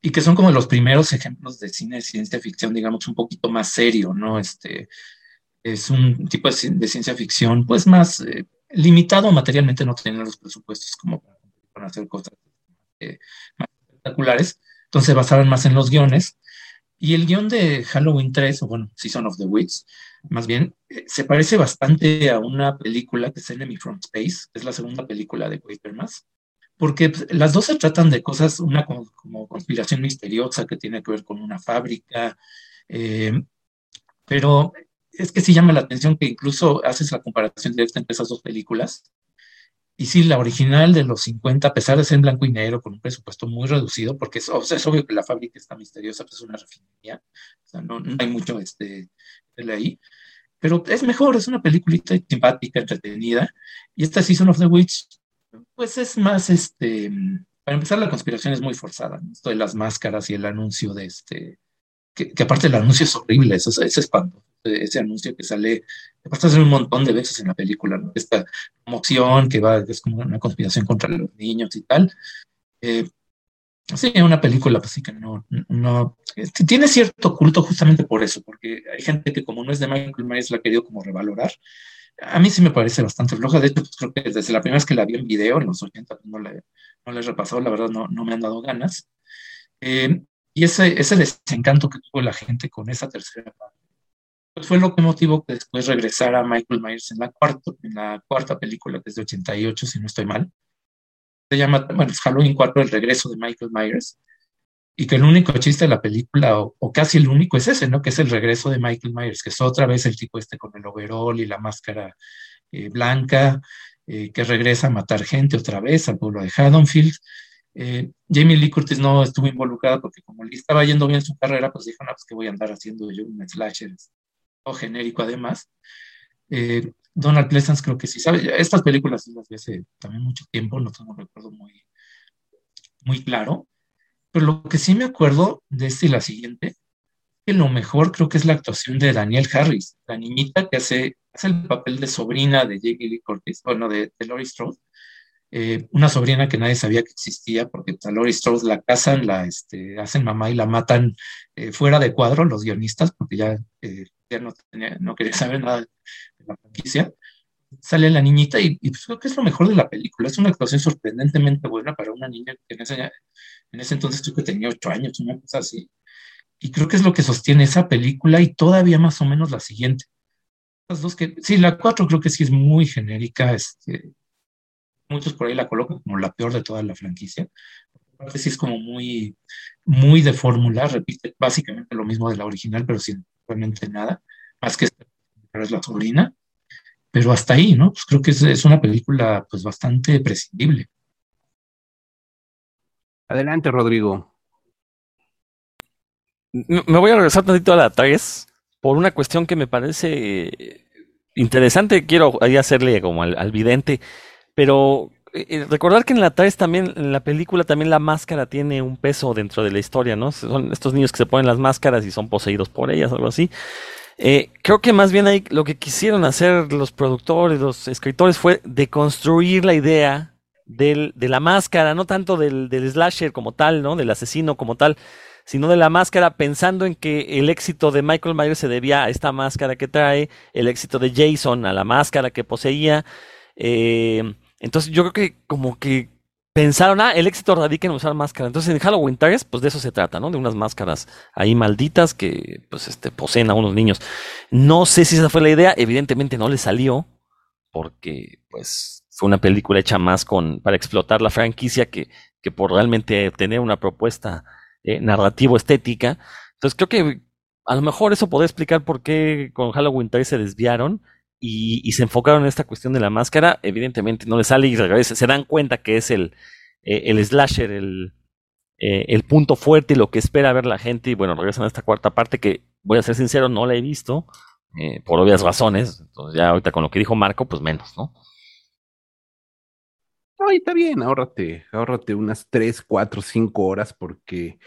y que son como los primeros ejemplos de cine de ciencia ficción, digamos, un poquito más serio, ¿no? Este, es un tipo de, ciencia ficción, pues, más eh, limitado materialmente, no tiene los presupuestos como para hacer cosas más espectaculares. Entonces basaban más en los guiones. Y el guion de Halloween 3, o bueno, Season of the Witch, más bien, eh, se parece bastante a una película que es Enemy from Space, es la segunda película de Quatermass, porque pues, las dos se tratan de cosas, una como, conspiración misteriosa que tiene que ver con una fábrica, eh, pero es que sí llama la atención que incluso haces la comparación directa entre esas dos películas. Y sí, la original de los 50, a pesar de ser en blanco y negro, con un presupuesto muy reducido, porque es, obvio que la fábrica está misteriosa, pues es una refinería, o sea, no, hay mucho este, de ahí, pero es mejor, es una peliculita simpática, entretenida, y esta Season of the Witch, pues es más, este, para empezar, la conspiración es muy forzada, esto de las máscaras y el anuncio de este, que, aparte el anuncio es horrible, es, es espantoso ese anuncio que sale, que pasa un montón de veces en la película, esta promoción que va, es como una conspiración contra los niños y tal. Eh, sí, una película pues sí que no, no, este, tiene cierto culto justamente por eso, porque hay gente que como no es de Michael Myers la ha querido como revalorar. A mí sí me parece bastante floja, de hecho pues, creo que desde la primera vez que la vi en video, en los 80, no le, no le he repasado, la verdad no, no me han dado ganas. Eh, y ese, ese desencanto que tuvo la gente con esa tercera parte pues fue lo que motivó que después regresara Michael Myers en la cuarta, en la cuarta película, que es de 88, si no estoy mal. Se llama, Halloween 4, el regreso de Michael Myers. Y que el único chiste de la película, o, casi el único, es ese, ¿no? Que es el regreso de Michael Myers, que es otra vez el tipo este con el overall y la máscara eh, blanca, eh, que regresa a matar gente otra vez al pueblo de Haddonfield. Eh, Jamie Lee Curtis no estuvo involucrada porque como le estaba yendo bien su carrera, pues dijo, no, pues que voy a andar haciendo yo un slasher genérico además. Eh, Donald Pleasance creo que sí sabe. Estas películas las vi hace también mucho tiempo, no tengo un recuerdo muy, muy claro. Pero lo que sí me acuerdo de este y la siguiente, que lo mejor creo que es la actuación de Daniel Harris, la niñita que hace, hace el papel de sobrina de Jamie Lee Curtis, bueno, de, de Laurie Strode. Eh, una sobrina que nadie sabía que existía, porque a Laurie Strode la casan, la este, hacen mamá y la matan eh, fuera de cuadro los guionistas, porque ya no, no quería saber nada de la franquicia. Sale la niñita y, pues, creo que es lo mejor de la película. Es una actuación sorprendentemente buena para una niña que en ese, en ese entonces creo que tenía ocho años, una cosa así. Y creo que es lo que sostiene esa película y todavía más o menos la siguiente. Las dos que, sí, la cuatro creo que sí es muy genérica. Este, muchos por ahí la colocan como la peor de toda la franquicia. Aparte sí es como muy, muy de fórmula, repite básicamente lo mismo de la original, pero sin realmente nada, más que es la sobrina, pero hasta ahí, ¿no? Pues creo que es, una película pues bastante prescindible. Adelante, Rodrigo. Me voy a regresar tantito a la 3 por una cuestión que me parece interesante. Quiero ahí hacerle como al, vidente, pero eh, eh, recordar que en la 3 también, en la película también la máscara tiene un peso dentro de la historia, ¿no? Son estos niños que se ponen las máscaras y son poseídos por ellas, algo así. Eh, creo que más bien ahí lo que quisieron hacer los productores, los escritores, fue deconstruir la idea del, de la máscara, no tanto del, del slasher como tal, ¿no? Del asesino como tal, sino de la máscara, pensando en que el éxito de Michael Myers se debía a esta máscara que trae, el éxito de Jason a la máscara que poseía. Eh, entonces yo creo que como que pensaron, ah, el éxito radica en usar máscara. Entonces en Halloween 3, pues de eso se trata, ¿no? De unas máscaras ahí malditas que pues este, poseen a unos niños. No sé si esa fue la idea, evidentemente no le salió, porque pues fue una película hecha más con, para explotar la franquicia que, que por realmente tener una propuesta eh, narrativo-estética. Entonces creo que a lo mejor eso podría explicar por qué con Halloween 3 se desviaron y, se enfocaron en esta cuestión de la máscara, evidentemente no le sale y regresa, se dan cuenta que es el, eh, el slasher, el, eh, el punto fuerte y lo que espera ver la gente, y bueno, regresan a esta cuarta parte que, voy a ser sincero, no la he visto, eh, por obvias razones, entonces ya ahorita con lo que dijo Marco, pues menos, ¿no? Ay, está bien, ahórrate, ahórrate unas 3, 4, 5 horas porque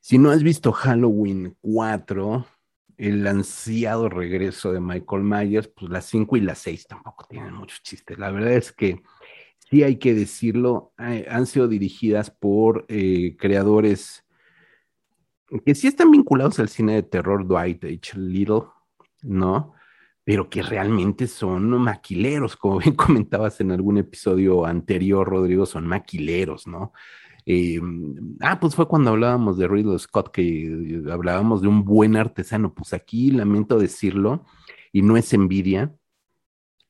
si no has visto Halloween 4, el ansiado regreso de Michael Myers, pues las 5 y las 6 tampoco tienen muchos chistes. La verdad es que sí hay que decirlo, eh, han sido dirigidas por eh, creadores que sí están vinculados al cine de terror, Dwight H. Little, ¿no? pero que realmente son maquileros, como bien comentabas en algún episodio anterior, Rodrigo, son maquileros, ¿no? Eh, ah, pues fue cuando hablábamos de Ridley Scott, que hablábamos de un buen artesano. Pues aquí lamento decirlo, y no es envidia,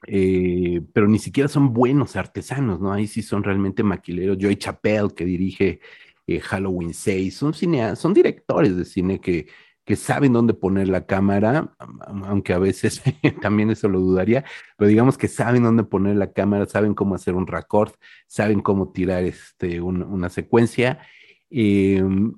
eh, pero ni siquiera son buenos artesanos, ¿no? Ahí sí son realmente maquileros. Joy Chappelle, que dirige eh, Halloween 6, son, son directores de cine que que saben dónde poner la cámara, aunque a veces también eso lo dudaría, pero digamos que saben dónde poner la cámara, saben cómo hacer un record, saben cómo tirar este, una secuencia em,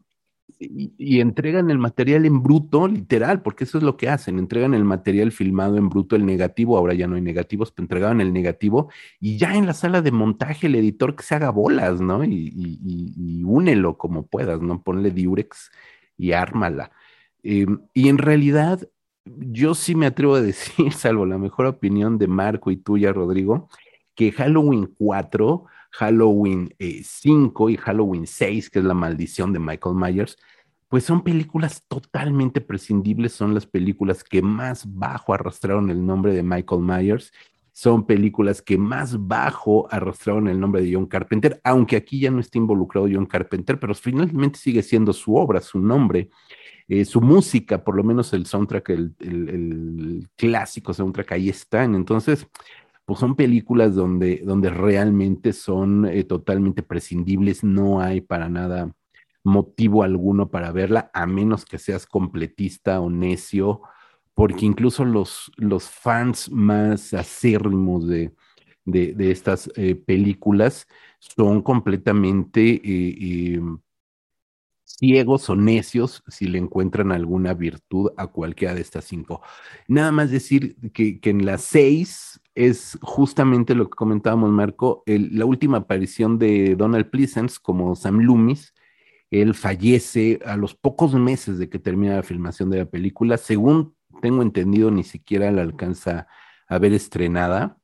y, entregan el material en bruto, literal, porque eso es lo que hacen, entregan el material filmado en bruto, el negativo, ahora ya no hay negativos, pero entregaban el negativo y ya en la sala de montaje el editor que se haga bolas, ¿no? Y, y únelo como puedas, ¿no? Ponle diurex y ármala. Eh, y en realidad, yo sí me atrevo a decir, salvo la mejor opinión de Marco y tuya, Rodrigo, que Halloween 4, Halloween 5 eh, y Halloween 6, que es la maldición de Michael Myers, pues son películas totalmente prescindibles, son las películas que más bajo arrastraron el nombre de Michael Myers, son películas que más bajo arrastraron el nombre de John Carpenter, aunque aquí ya no está involucrado John Carpenter, pero finalmente sigue siendo su obra, su nombre. Eh, su música, por lo menos el soundtrack, el, clásico soundtrack, ahí están. Entonces, pues son películas donde, donde realmente son eh, totalmente prescindibles, no hay para nada motivo alguno para verla, a menos que seas completista o necio, porque incluso los, los fans más acérrimos de, de, estas eh, películas son completamente ciegos o necios si le encuentran alguna virtud a cualquiera de estas cinco. Nada más decir que, en las seis es justamente lo que comentábamos, Marco, la última aparición de Donald Pleasence como Sam Loomis. Él fallece a los pocos meses de que termina la filmación de la película. Según tengo entendido, ni siquiera la alcanza a ver estrenada.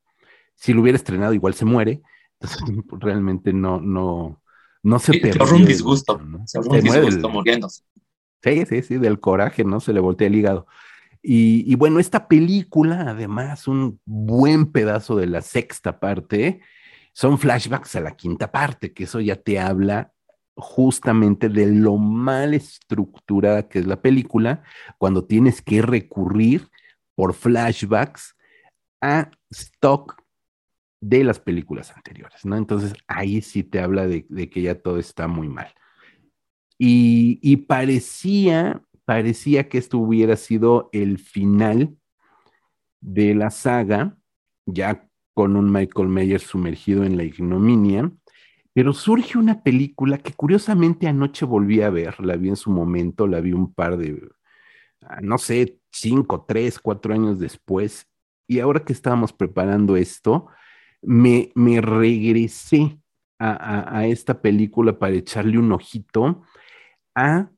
Si lo hubiera estrenado, igual se muere. Entonces, realmente no, no, no se pierde. un disgusto, se un disgusto muriéndose. Sí, sí, sí, del coraje, ¿no? Se le voltea el hígado. Y, bueno, esta película, además, un buen pedazo de la sexta parte, son flashbacks a la quinta parte, que eso ya te habla justamente de lo mal estructurada que es la película, cuando tienes que recurrir por flashbacks a stock de las películas anteriores, ¿no? Entonces ahí sí te habla de, que ya todo está muy mal. Y, parecía, parecía que esto hubiera sido el final de la saga, ya con un Michael Mayer sumergido en la ignominia, pero surge una película que curiosamente anoche volví a ver, la vi en su momento, la vi un par de, ah, no sé, cinco, tres, cuatro años después, y ahora que estábamos preparando esto, me, regresé a, esta película para echarle un ojito a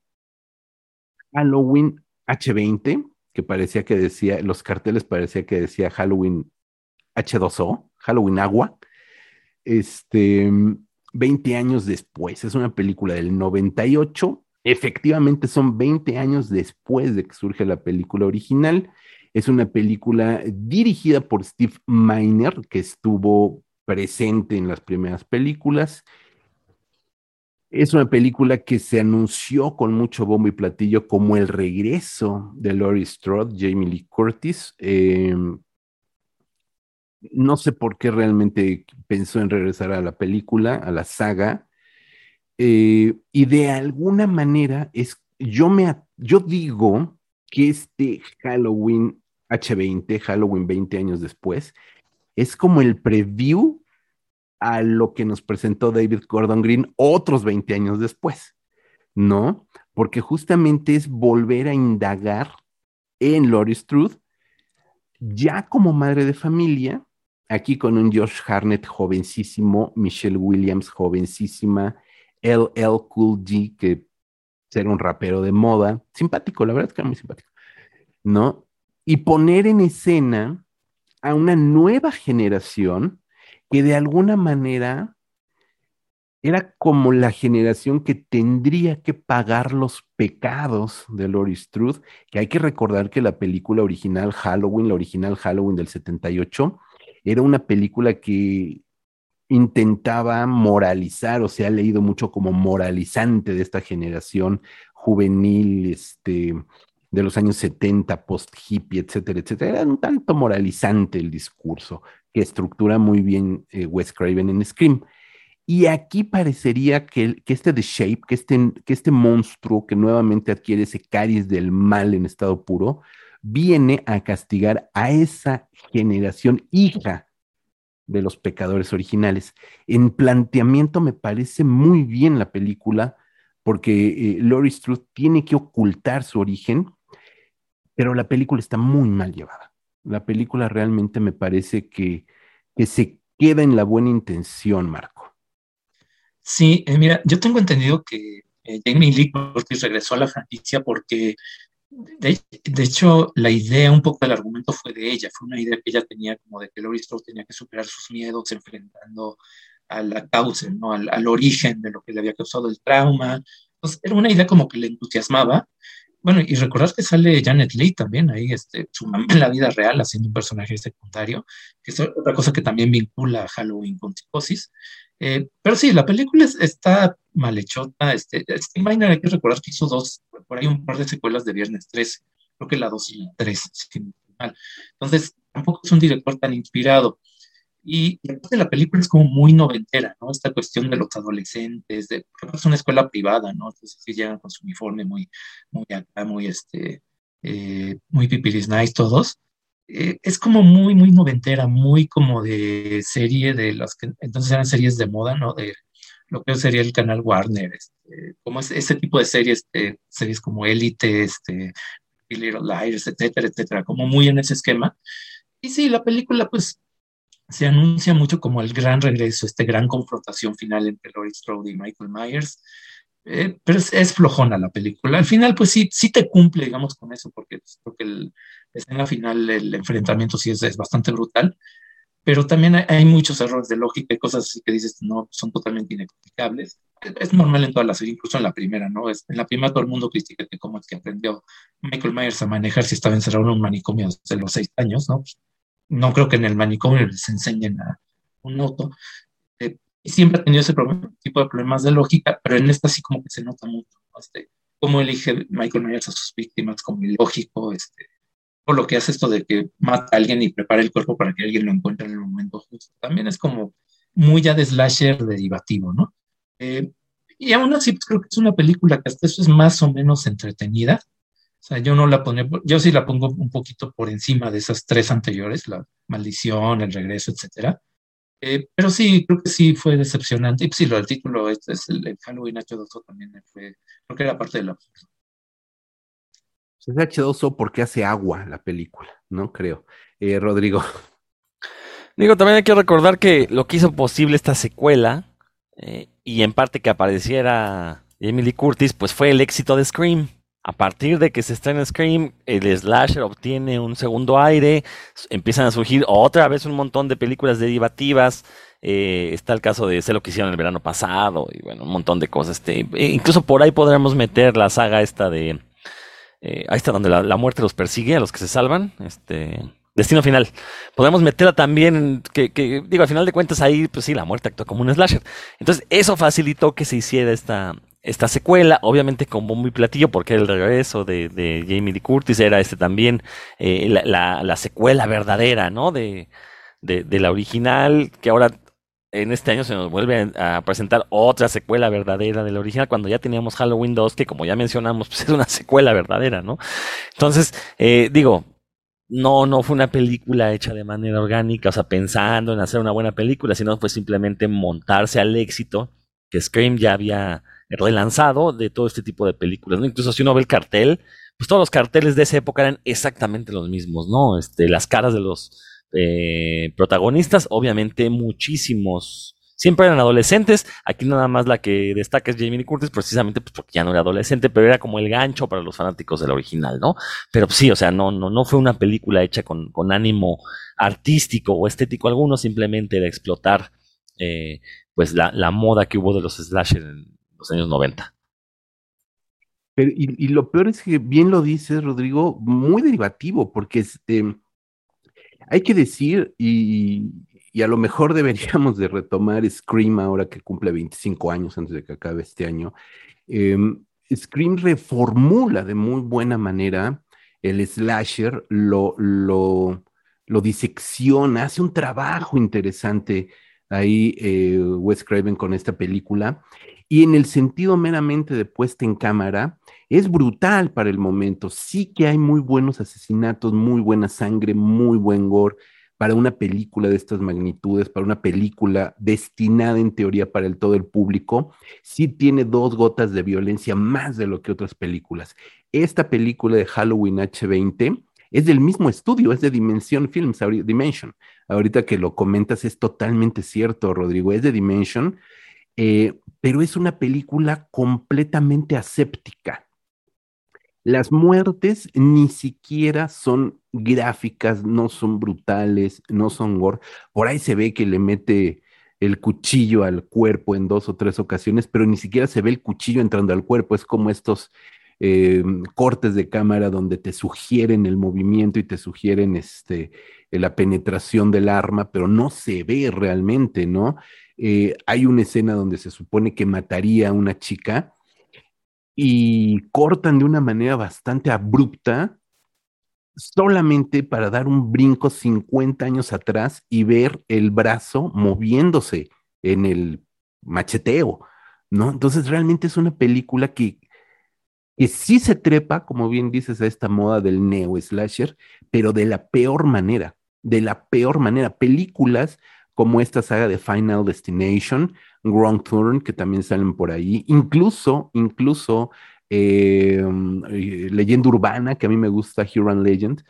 Halloween H20, que parecía que decía, los carteles parecía que decía Halloween H2O, Halloween Agua. Este, 20 años después, es una película del 98. Efectivamente, son 20 años después de que surge la película original. Es una película dirigida por Steve Miner, que estuvo presente en las primeras películas. Es una película que se anunció con mucho bombo y platillo como el regreso de Laurie Strode, Jamie Lee Curtis. Em, no sé por qué realmente pensó en regresar a la película, a la saga. Eh, y de alguna manera es, yo me, yo digo que este Halloween H20, Halloween 20 años después, es como el preview a lo que nos presentó David Gordon Green otros 20 años después, ¿no? Porque justamente es volver a indagar en Loris Truth, ya como madre de familia, aquí con un Josh Harnett jovencísimo, Michelle Williams jovencísima, LL Cool G, que ser un rapero de moda, simpático, la verdad es que era muy simpático, ¿no? Y poner en escena a una nueva generación que de alguna manera era como la generación que tendría que pagar los pecados de Laurie Strode, que hay que recordar que la película original Halloween, la original Halloween del 78, era una película que intentaba moralizar, o se ha leído mucho como moralizante de esta generación juvenil, este, de los años 70, post-hippie, etcétera, etcétera. Era un tanto moralizante el discurso que estructura muy bien eh, Wes Craven en Scream. Y aquí parecería que, que este The Shape, que este, que este monstruo que nuevamente adquiere ese cariz del mal en estado puro, viene a castigar a esa generación hija de los pecadores originales. En planteamiento me parece muy bien la película porque eh, Laurie Strode tiene que ocultar su origen, pero la película está muy mal llevada. La película realmente me parece que, que se queda en la buena intención, Marco. Sí, eh, mira, yo tengo entendido que eh, Jamie Lee Curtis regresó a la franquicia porque de, hecho, la idea, un poco del argumento fue de ella, fue una idea que ella tenía como de que Laurie Strode tenía que superar sus miedos enfrentando a la causa, ¿no? Al, al, origen de lo que le había causado el trauma. Entonces, era una idea como que le entusiasmaba. Bueno, y recordar que sale Janet Leigh también ahí, este, su mamá en la vida real, haciendo un personaje secundario, que es otra cosa que también vincula a Halloween con psicosis. Eh, pero sí, la película está mal hechota. Este, Steve Miner hay que recordar que hizo dos, por ahí un par de secuelas de Viernes 13, creo que la 2 y la 3, Entonces, tampoco es un director tan inspirado. Y, y la película es como muy noventera, ¿no? Esta cuestión de los adolescentes, de, es una escuela privada, ¿no? Entonces sí llegan con su uniforme muy, muy acá, muy, este, eh, muy pipiris nice todos. Eh, es como muy, muy noventera, muy como de serie de las que entonces eran series de moda, ¿no? De lo que sería el canal Warner, este, como es, ese tipo de series, este, series como Elite, este, Little Liars, etcétera, etcétera, como muy en ese esquema. Y sí, la película pues se anuncia mucho como el gran regreso, este gran confrontación final entre Laurie Strode y Michael Myers. Eh, pero es, flojona la película. Al final, pues sí, sí te cumple, digamos, con eso, porque, porque el, escena final, el enfrentamiento sí es, es bastante brutal, pero también hay, muchos errores de lógica y cosas así que dices, no, son totalmente inexplicables. Es, normal en todas las series, incluso en la primera, ¿no? Es, en la primera todo el mundo critica que cómo es que aprendió Michael Myers a manejar si estaba encerrado en un manicomio desde los seis años, ¿no? no creo que en el manicomio les enseñen a un auto. Siempre ha tenido ese tipo de problemas de lógica, pero en esta sí como que se nota mucho, este, cómo elige Michael Myers a sus víctimas como ilógico, este, por lo que hace esto de que mata a alguien y prepara el cuerpo para que alguien lo encuentre en el momento justo. También es como muy ya de slasher derivativo, ¿no? Eh, y aún así, pues creo que es una película que hasta eso es más o menos entretenida. O sea, yo no la pongo, yo sí la pongo un poquito por encima de esas tres anteriores, la maldición, el regreso, etcétera. Eh, pero sí, creo que sí fue decepcionante. Y sí, lo del título, este es el, Halloween H2O también fue, creo que era parte de la. Es H2O porque hace agua la película, ¿no? Creo. Eh, Rodrigo. Digo, también hay que recordar que lo que hizo posible esta secuela eh, y en parte que apareciera Emily Curtis, pues fue el éxito de Scream. A partir de que se estrena Scream, el slasher obtiene un segundo aire, empiezan a surgir otra vez un montón de películas derivativas. Eh, está el caso de Sé lo que hicieron el verano pasado y bueno, un montón de cosas. Este, e incluso por ahí podremos meter la saga esta de... Eh, ahí está donde la, muerte los persigue, a los que se salvan. Este, Destino final. Podemos meterla también, que, que, digo, al final de cuentas ahí, pues sí, la muerte actúa como un slasher. Entonces, eso facilitó que se hiciera esta, esta secuela, obviamente con bombo y platillo, porque el regreso de, de Jamie Lee Curtis era este también eh, la, la, secuela verdadera, ¿no? De, de, la original, que ahora en este año se nos vuelve a presentar otra secuela verdadera de la original, cuando ya teníamos Halloween 2, que como ya mencionamos, pues es una secuela verdadera, ¿no? Entonces, eh, digo, no, no fue una película hecha de manera orgánica, o sea, pensando en hacer una buena película, sino fue simplemente montarse al éxito que Scream ya había relanzado de todo este tipo de películas, ¿no? Incluso si uno ve el cartel, pues todos los carteles de esa época eran exactamente los mismos, ¿no? Este, las caras de los eh, protagonistas, obviamente muchísimos, siempre eran adolescentes, aquí nada más la que destaca es Jamie Curtis, precisamente pues porque ya no era adolescente, pero era como el gancho para los fanáticos de la original, ¿no? Pero sí, o sea, no, no, no fue una película hecha con, con ánimo artístico o estético alguno, simplemente de explotar eh, pues la, la, moda que hubo de los slasher en los años 90. Pero, y, lo peor es que, bien lo dices, Rodrigo, muy derivativo, porque este, hay que decir, y, y, a lo mejor deberíamos de retomar Scream ahora que cumple 25 años antes de que acabe este año. Eh, Scream reformula de muy buena manera el slasher, lo, lo, lo disecciona, hace un trabajo interesante ahí eh, Wes Craven con esta película. Y en el sentido meramente de puesta en cámara, es brutal para el momento. Sí que hay muy buenos asesinatos, muy buena sangre, muy buen gore para una película de estas magnitudes, para una película destinada en teoría para el todo el público, sí tiene dos gotas de violencia más de lo que otras películas. Esta película de Halloween H20 es del mismo estudio, es de Dimension Films, Dimension. Ahorita que lo comentas es totalmente cierto, Rodrigo, es de Dimension, eh, pero es una película completamente aséptica. Las muertes ni siquiera son gráficas, no son brutales, no son gore. Por ahí se ve que le mete el cuchillo al cuerpo en dos o tres ocasiones, pero ni siquiera se ve el cuchillo entrando al cuerpo. Es como estos eh, cortes de cámara donde te sugieren el movimiento y te sugieren este, la penetración del arma, pero no se ve realmente, ¿no? Eh, hay una escena donde se supone que mataría a una chica y cortan de una manera bastante abrupta solamente para dar un brinco 50 años atrás y ver el brazo moviéndose en el macheteo, ¿no? Entonces realmente es una película que, que sí se trepa, como bien dices, a esta moda del neo slasher, pero de la peor manera, de la peor manera. Películas como esta saga de Final Destination, Wrong Turn, que también salen por ahí, incluso, incluso eh, eh, Leyenda Urbana, que a mí me gusta, Huron Legend,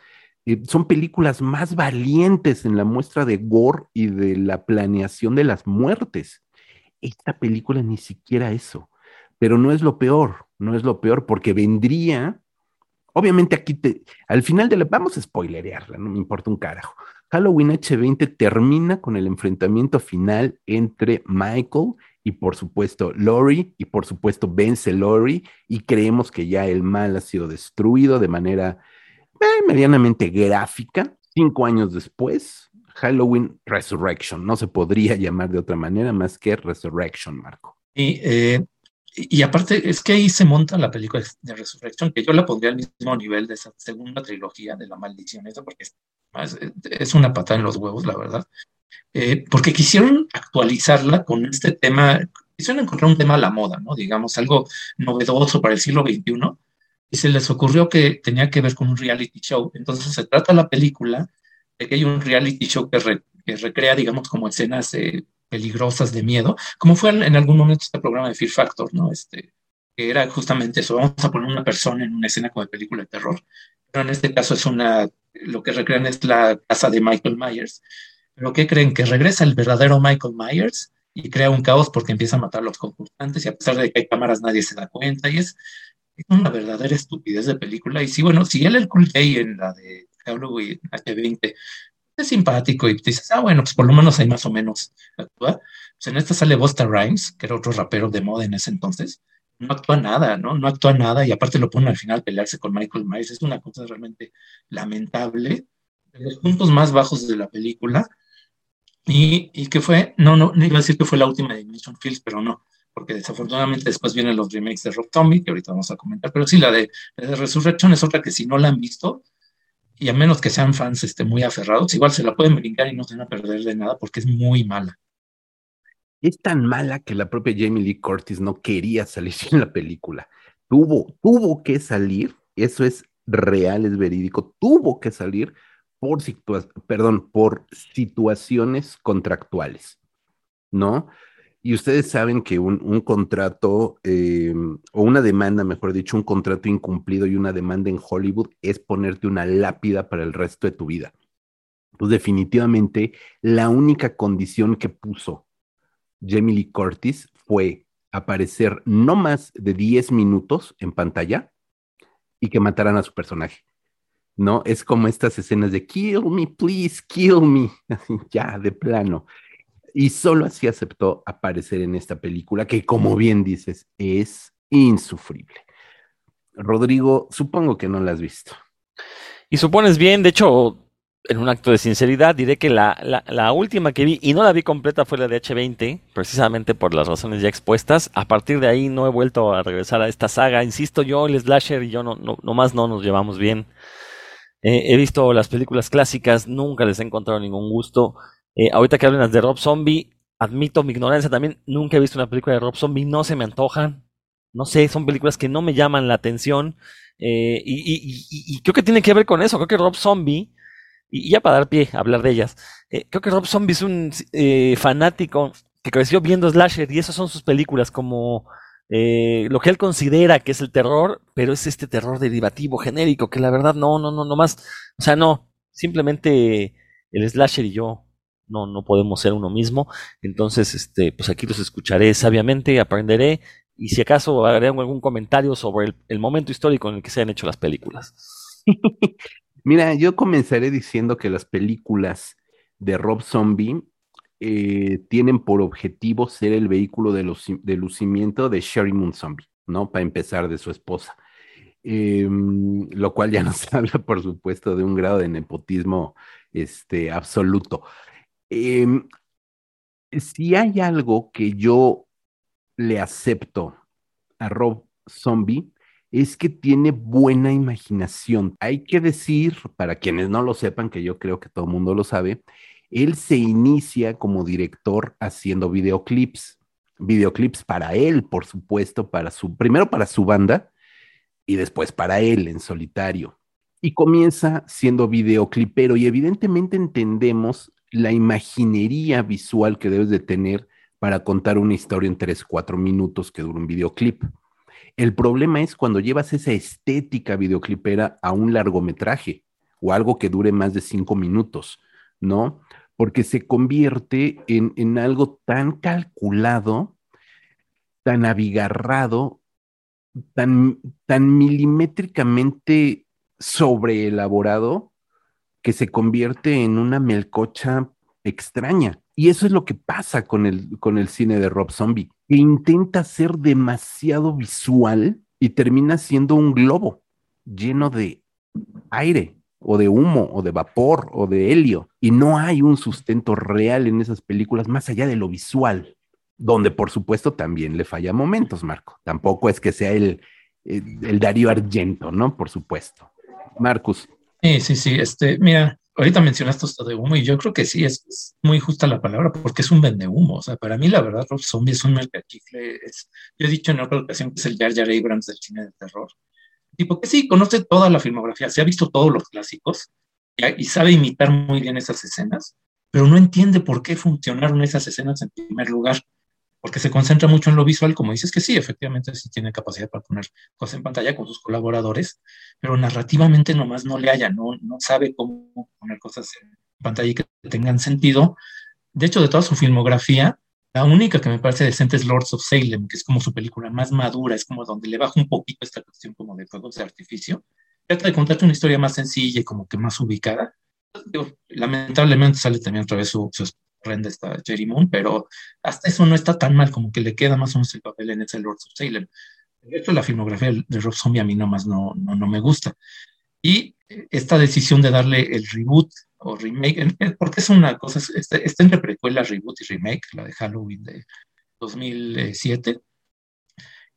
eh, son películas más valientes en la muestra de gore y de la planeación de las muertes. Esta película ni siquiera eso, pero no es lo peor, no es lo peor, porque vendría, obviamente aquí te, al final de la, vamos a spoilerearla, no me importa un carajo. Halloween H20 termina con el enfrentamiento final entre Michael y por supuesto Lori y por supuesto vence Lori y creemos que ya el mal ha sido destruido de manera eh, medianamente gráfica. Cinco años después, Halloween Resurrection. No se podría llamar de otra manera más que Resurrection, Marco. Y, eh, y aparte es que ahí se monta la película de Resurrection, que yo la pondría al mismo nivel de esa segunda trilogía de la maldición, eso porque es es una patada en los huevos, la verdad, eh, porque quisieron actualizarla con este tema, quisieron encontrar un tema a la moda, ¿no? Digamos, algo novedoso para el siglo XXI, y se les ocurrió que tenía que ver con un reality show. Entonces se trata la película de que hay un reality show que, recrea, digamos, como escenas eh, peligrosas de miedo, como fue en, algún momento este programa de Fear Factor, ¿no? Este, que era justamente eso, vamos a poner una persona en una escena como de película de terror, pero en este caso es una lo que recrean es la casa de Michael Myers. Pero ¿qué creen? Que regresa el verdadero Michael Myers y crea un caos porque empieza a matar a los concursantes y a pesar de que hay cámaras nadie se da cuenta y es, una verdadera estupidez de película. Y sí, bueno, si él el Cool Day en la de Halloween H20 es simpático y dices, ah, bueno, pues por lo menos hay más o menos actúa. Pues en esta sale Busta Rhymes, que era otro rapero de moda en ese entonces, no actúa nada, ¿no? No actúa nada y aparte lo pone al final pelearse con Michael Myers. Es una cosa realmente lamentable, de los puntos más bajos de la película. Y, y que fue, no, no, no iba a decir que fue la última de Mission Fields, pero no, porque desafortunadamente después vienen los remakes de Rob Zombie, que ahorita vamos a comentar, pero sí, la de, la de Resurrection es otra que si no la han visto, y a menos que sean fans este, muy aferrados, igual se la pueden brincar y no se van a perder de nada porque es muy mala es tan mala que la propia Jamie Lee Curtis no quería salir en la película. Tuvo, tuvo que salir, eso es real, es verídico, tuvo que salir por, perdón, por situaciones contractuales, ¿no? Y ustedes saben que un, contrato eh, o una demanda, mejor dicho, un contrato incumplido y una demanda en Hollywood es ponerte una lápida para el resto de tu vida. Pues definitivamente la única condición que puso Jamie Lee Curtis fue aparecer no más de 10 minutos en pantalla y que mataran a su personaje. ¿No? Es como estas escenas de kill me, please, kill me. ya, de plano. Y solo así aceptó aparecer en esta película que, como bien dices, es insufrible. Rodrigo, supongo que no la has visto. Y supones bien, de hecho, en un acto de sinceridad, diré que la, la, última que vi, y no la vi completa, fue la de H20, precisamente por las razones ya expuestas. A partir de ahí no he vuelto a regresar a esta saga. Insisto, yo, el slasher y yo no, no, nomás no nos llevamos bien. Eh, he visto las películas clásicas, nunca les he encontrado ningún gusto. Eh, ahorita que hablan de Rob Zombie, admito mi ignorancia también, nunca he visto una película de Rob Zombie, no se me antojan. No sé, son películas que no me llaman la atención. Eh, y, creo que tiene que ver con eso. Creo que Rob Zombie, y ya para dar pie a hablar de ellas, creo que Rob Zombie es un fanático que creció viendo Slasher y esas son sus películas como eh, lo que él considera que es el terror, pero es este terror derivativo, genérico, que la verdad no, no, no, no más, o sea, no, simplemente el slasher y yo no, no podemos ser uno mismo, entonces, este, pues aquí los escucharé sabiamente, aprenderé, y si acaso haré algún comentario sobre el, momento histórico en el que se han hecho las películas. Mira, yo comenzaré diciendo que las películas de Rob Zombie eh, tienen por objetivo ser el vehículo de, lucimiento de Sherry Moon Zombie, ¿no? Para empezar, de su esposa. Em, lo cual ya nos habla, por supuesto, de un grado de nepotismo este, absoluto. Em, si hay algo que yo le acepto a Rob Zombie, es que tiene buena imaginación. Hay que decir, para quienes no lo sepan, que yo creo que todo el mundo lo sabe, él se inicia como director haciendo videoclips, videoclips para él, por supuesto, para su, primero para su banda y después para él en solitario. Y comienza siendo videoclipero y evidentemente entendemos la imaginería visual que debes de tener para contar una historia en tres, cuatro minutos que dura un videoclip. El problema es cuando llevas esa estética videoclipera a un largometraje o algo que dure más de cinco minutos, ¿no? porque se convierte en, algo tan calculado, tan abigarrado, tan, tan milimétricamente sobreelaborado, que se convierte en una melcocha extraña. Y eso es lo que pasa con el, con el cine de Rob Zombie, que intenta ser demasiado visual y termina siendo un globo lleno de aire o de humo, o de vapor, o de helio. Y no hay un sustento real en esas películas más allá de lo visual, donde por supuesto también le falla momentos, Marco. Tampoco es que sea el, el, Darío Argento, ¿no? Por supuesto. Marcus. Sí, sí, sí. Este, mira, ahorita mencionaste esto de humo y yo creo que sí, es, muy justa la palabra porque es un vende humo. O sea, para mí la verdad, Rob Zombie es un mercachifle. Es, yo he dicho en otra ocasión que es el Jar Jar Abrams del cine de terror tipo que sí, conoce toda la filmografía, se ha visto todos los clásicos y, sabe imitar muy bien esas escenas, pero no entiende por qué funcionaron esas escenas en primer lugar, porque se concentra mucho en lo visual, como dices que sí, efectivamente sí tiene capacidad para poner cosas en pantalla con sus colaboradores, pero narrativamente nomás no le haya, no, no sabe cómo poner cosas en pantalla y que tengan sentido. De hecho, de toda su filmografía, la única que me parece decente es Lords of Salem, que es como su película más madura, es como donde le baja un poquito esta cuestión como de fuegos de artificio. Trata de contarte una historia más sencilla y como que más ubicada. lamentablemente sale también otra vez su, su renda esta Jerry Moon, pero hasta eso no está tan mal, como que le queda más o menos el papel en ese Lords of Salem. De hecho, la filmografía de Rob Zombie a mí nomás no, no, no me gusta. Y esta decisión de darle el reboot o remake, porque es una cosa, está, está entre precuela, reboot y remake, la de Halloween de 2007.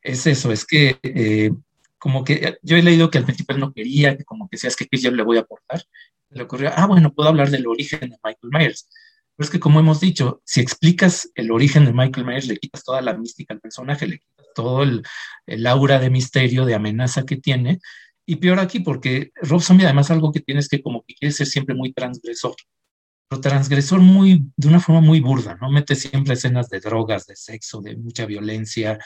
Es eso, es que eh, como que yo he leído que al principio no quería, que como que seas que yo le voy a aportar. Le ocurrió, ah, bueno, puedo hablar del origen de Michael Myers. Pero es que como hemos dicho, si explicas el origen de Michael Myers, le quitas toda la mística al personaje, le quitas todo el, el aura de misterio, de amenaza que tiene, y peor aquí porque Rob Zombie además algo que tienes que como que quiere ser siempre muy transgresor, pero transgresor muy, de una forma muy burda, ¿no? Mete siempre escenas de drogas, de sexo, de mucha violencia,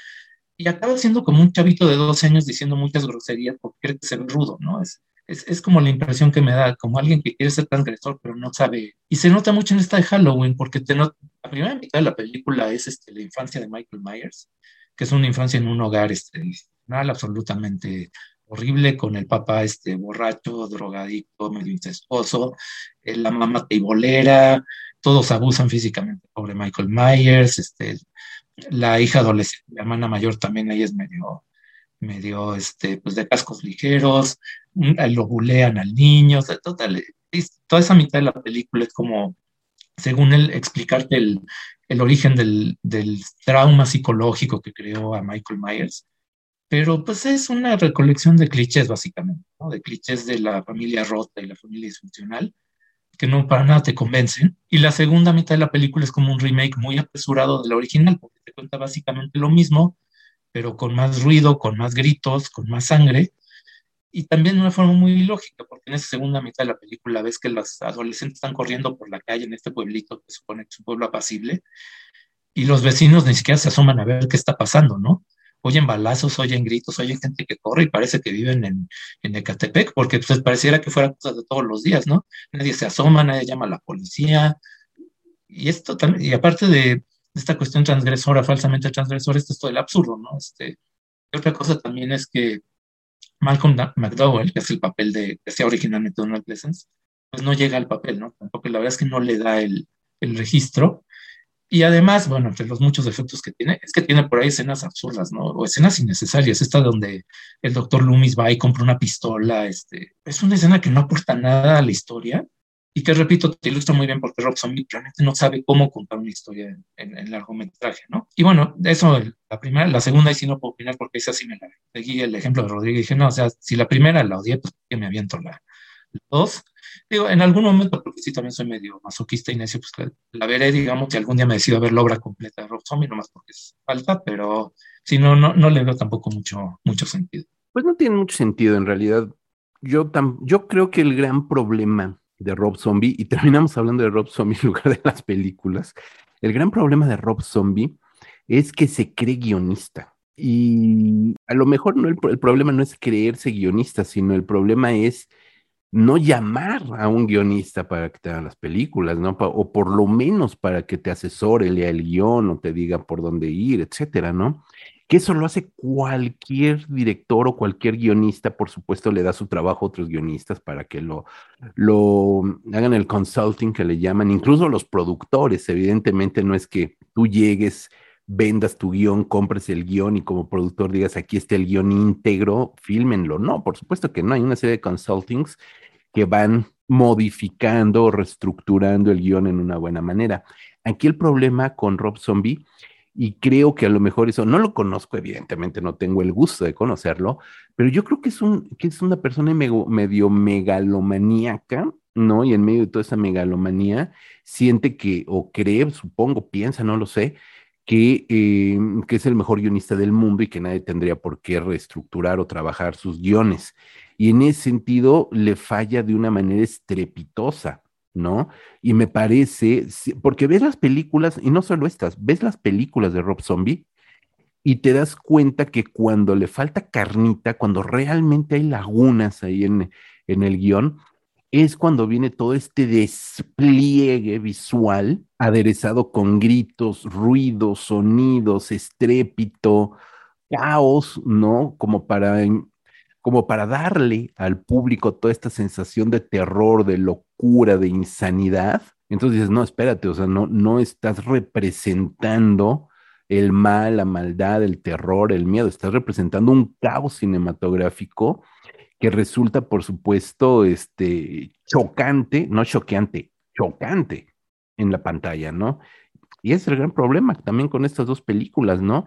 y acaba siendo como un chavito de 12 años diciendo muchas groserías porque quiere ser rudo, ¿no? Es, es, es, como la impresión que me da, como alguien que quiere ser transgresor, pero no sabe. Y se nota mucho en esta de Halloween, porque te la primera mitad de la película es este, la infancia de Michael Myers, que es una infancia en un hogar este, absolutamente horrible con el papá este borracho, drogadicto, medio incestuoso, eh, la mamá teibolera, todos abusan físicamente. Pobre Michael Myers, este, la hija adolescente, la hermana mayor también, ella es medio, medio, este, pues de cascos ligeros, lo bulean al niño, total, toda esa mitad de la película es como, según él, explicarte el, el origen del, del, trauma psicológico que creó a Michael Myers. Pero pues es una recolección de clichés básicamente, ¿no? de clichés de la familia rota y la familia disfuncional, que no para nada te convencen. Y la segunda mitad de la película es como un remake muy apresurado de la original, porque te cuenta básicamente lo mismo, pero con más ruido, con más gritos, con más sangre, y también de una forma muy lógica, porque en esa segunda mitad de la película ves que los adolescentes están corriendo por la calle en este pueblito que supone que es un pueblo apacible, y los vecinos ni siquiera se asoman a ver qué está pasando, ¿no? Oyen balazos, oyen gritos, oyen gente que corre y parece que viven en, en Ecatepec, porque pues, pareciera que fuera cosas de todos los días, ¿no? Nadie se asoma, nadie llama a la policía. Y esto también, y aparte de esta cuestión transgresora, falsamente transgresora, esto es todo el absurdo, ¿no? Este, otra cosa también es que Malcolm McDowell, que es el papel de, que sea originalmente Donald Pleasence, pues no llega al papel, ¿no? Tampoco la verdad es que no le da el, el registro. Y además, bueno, entre los muchos defectos que tiene, es que tiene por ahí escenas absurdas, ¿no? O escenas innecesarias. Esta donde el doctor Loomis va y compra una pistola. Este, es una escena que no aporta nada a la historia y que, repito, te ilustra muy bien porque Rob Zombie realmente no sabe cómo contar una historia en, en, largometraje, ¿no? Y bueno, eso, la primera, la segunda, y si no puedo opinar porque esa sí me la seguí el ejemplo de Rodrigo y dije, no, o sea, si la primera la odié, pues que me aviento la, la dos. Digo, en algún momento, porque sí también soy medio masoquista y necio, pues la, veré, digamos, si algún día me decido ver la obra completa de Rob Zombie, nomás porque es falta, pero si no, no, no le veo tampoco mucho, mucho sentido. Pues no tiene mucho sentido, en realidad. Yo, tam, yo creo que el gran problema de Rob Zombie, y terminamos hablando de Rob Zombie en lugar de las películas, el gran problema de Rob Zombie es que se cree guionista. Y a lo mejor no el, problema no es creerse guionista, sino el problema es no llamar a un guionista para que te haga las películas, ¿no? O por lo menos para que te asesore, lea el guion o te diga por dónde ir, etcétera, ¿no? Que eso lo hace cualquier director o cualquier guionista, por supuesto, le da su trabajo a otros guionistas para que lo, lo hagan el consulting que le llaman, incluso los productores, evidentemente no es que tú llegues vendas tu guion, compres el guion y como productor digas, aquí está el guion íntegro, fílmenlo. No, por supuesto que no. Hay una serie de consultings que van modificando o reestructurando el guion en una buena manera. Aquí el problema con Rob Zombie, y creo que a lo mejor eso, no lo conozco, evidentemente no tengo el gusto de conocerlo, pero yo creo que es, un, que es una persona medio, medio megalomaníaca, ¿no? Y en medio de toda esa megalomanía, siente que, o cree, supongo, piensa, no lo sé, que, eh, que, es el mejor guionista del mundo y que nadie tendría por qué reestructurar o trabajar sus guiones. Y en ese sentido le falla de una manera estrepitosa, ¿no? Y me parece, porque ves las películas, y no solo estas, ves las películas de Rob Zombie y te das cuenta que cuando le falta carnita, cuando realmente hay lagunas ahí en, en el guion, es cuando viene todo este despliegue visual aderezado con gritos, ruidos, sonidos, estrépito, caos, ¿no? Como para, como para darle al público toda esta sensación de terror, de locura, de insanidad. Entonces dices, no, espérate, o sea, no, no estás representando el mal, la maldad, el terror, el miedo, estás representando un caos cinematográfico que resulta, por supuesto, este, chocante, no choqueante, chocante en la pantalla, ¿no? Y ese es el gran problema también con estas dos películas, ¿no?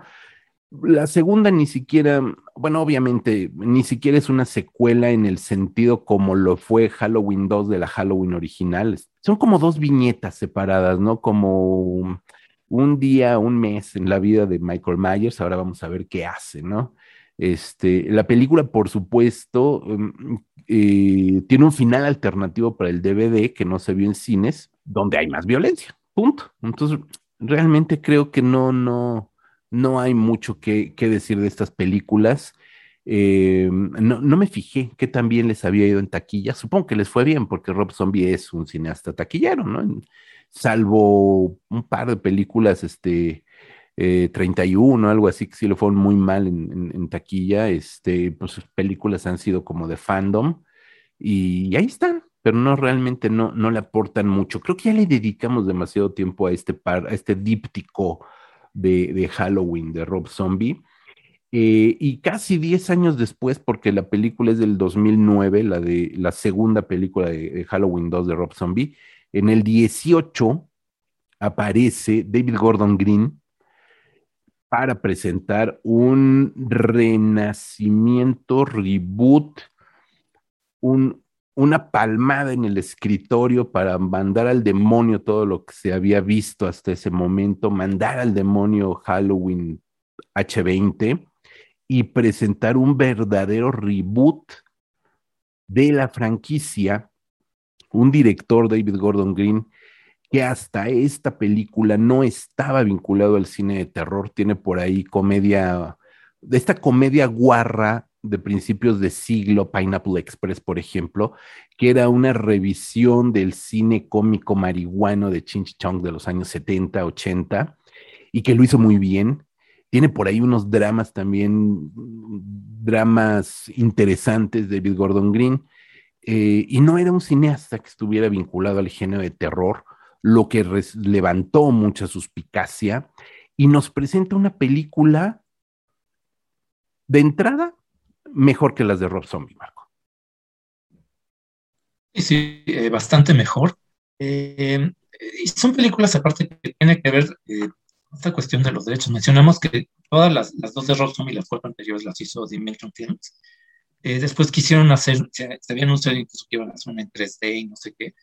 La segunda ni siquiera, bueno, obviamente, ni siquiera es una secuela en el sentido como lo fue Halloween 2 de la Halloween original. Son como dos viñetas separadas, ¿no? Como un día, un mes en la vida de Michael Myers, ahora vamos a ver qué hace, ¿no? Este, la película, por supuesto, mm, eh, tiene un final alternativo para el DVD que no se vio en cines, donde hay más violencia. Punto. Entonces, realmente creo que no, no, no hay mucho que, decir de estas películas. Eh, no, no, me fijé que también les había ido en taquilla. Supongo que les fue bien porque Rob Zombie es un cineasta taquillero, ¿no? Salvo un par de películas, este, eh, 31, algo así, que sí lo fueron muy mal en, taquilla. Este, pues sus películas han sido como de fandom. Y ahí están, pero no realmente no, no le aportan mucho. Creo que ya le dedicamos demasiado tiempo a este par, a este díptico de, Halloween de Rob Zombie. Eh, y casi 10 años después, porque la película es del 2009, la, de, la segunda película de, de Halloween 2 de Rob Zombie, en el 18 aparece David Gordon Green para presentar un renacimiento, reboot, un, una palmada en el escritorio para mandar al demonio todo lo que se había visto hasta ese momento, mandar al demonio Halloween H20 y presentar un verdadero reboot de la franquicia, un director, David Gordon Green, que hasta esta película no estaba vinculado al cine de terror, tiene por ahí comedia, esta comedia guarra de principios de siglo, Pineapple Express, por ejemplo, que era una revisión del cine cómico marihuano de Chinch Chong de los años 70, 80, y que lo hizo muy bien. Tiene por ahí unos dramas también, dramas interesantes de David Gordon Green, eh, y no era un cineasta que estuviera vinculado al género de terror, lo que levantó mucha suspicacia y nos presenta una película de entrada mejor que las de Rob Zombie, Marco. Sí, eh, bastante mejor. Eh, y son películas aparte que tienen que ver eh, esta cuestión de los derechos. Mencionamos que todas las, las dos de Rob Zombie, las cuatro anteriores las hizo Dimension Films. después quisieron hacer, se habían anunciado incluso que iban a hacer una en 3D y no sé qué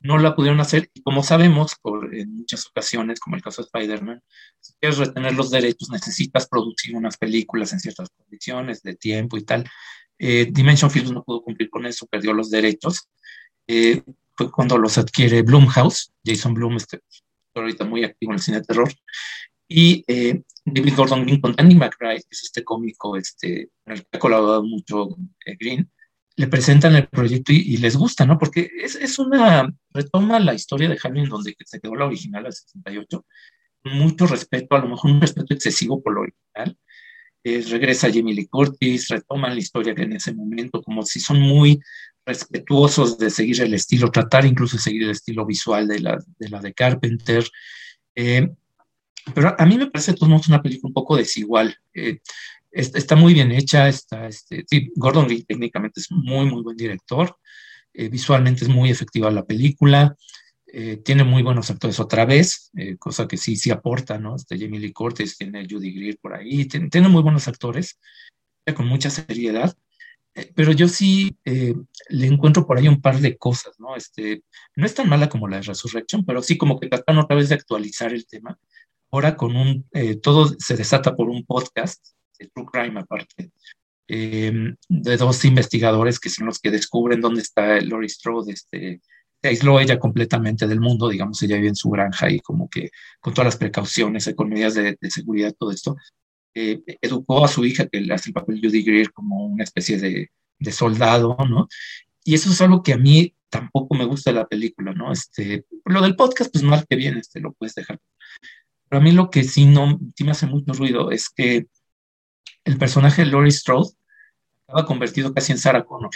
no la pudieron hacer y como sabemos por, en muchas ocasiones, como el caso de Spider-Man, si quieres retener los derechos necesitas producir unas películas en ciertas condiciones de tiempo y tal. Eh, Dimension Films no pudo cumplir con eso, perdió los derechos. Eh, fue cuando los adquiere Blumhouse, Jason Blum, este, ahorita muy activo en el cine de terror, y eh, David Gordon Green con Danny McBride, que es este cómico este, el que ha colaborado mucho Green, le presentan el proyecto y, les gusta, ¿no? Porque es, es, una, retoma la historia de Halloween donde se quedó la original al 68, mucho respeto, a lo mejor un respeto excesivo por lo original. regresa Jamie Lee Curtis, retoman la historia que en ese momento, como si son muy respetuosos de seguir el estilo, tratar incluso de seguir el estilo visual de la de, la de Carpenter. Eh, pero a mí me parece que una película un poco desigual. Eh, está muy bien hecha, está, este, sí, Gordon Lee técnicamente es muy, muy buen director, eh, visualmente es muy efectiva la película, eh, tiene muy buenos actores otra vez, eh, cosa que sí, sí aporta, ¿no? Este Jamie Lee Curtis, tiene Judy Greer por ahí, tiene, muy buenos actores, con mucha seriedad, pero yo sí le encuentro por ahí un par de cosas, ¿no? Este, no es tan mala como la de Resurrection, pero sí como que tratan otra vez de actualizar el tema. Ahora con un, todo se desata por un podcast, True Crime aparte, em, de dos investigadores que son los que descubren dónde está Lori Strode, este, se aisló ella completamente del mundo, digamos, ella vive en su granja y como que con todas las precauciones, con medidas de, seguridad, todo esto, eh, educó a su hija, que hace el papel Judy Greer como una especie de, de, soldado, ¿no? Y eso es algo que a mí tampoco me gusta de la película, ¿no? Este, lo del podcast, pues mal que bien, este, lo puedes dejar. Pero a mí lo que sí, no, sí me hace mucho ruido es que el personaje de Laurie Strode estaba convertido casi en Sarah Connor.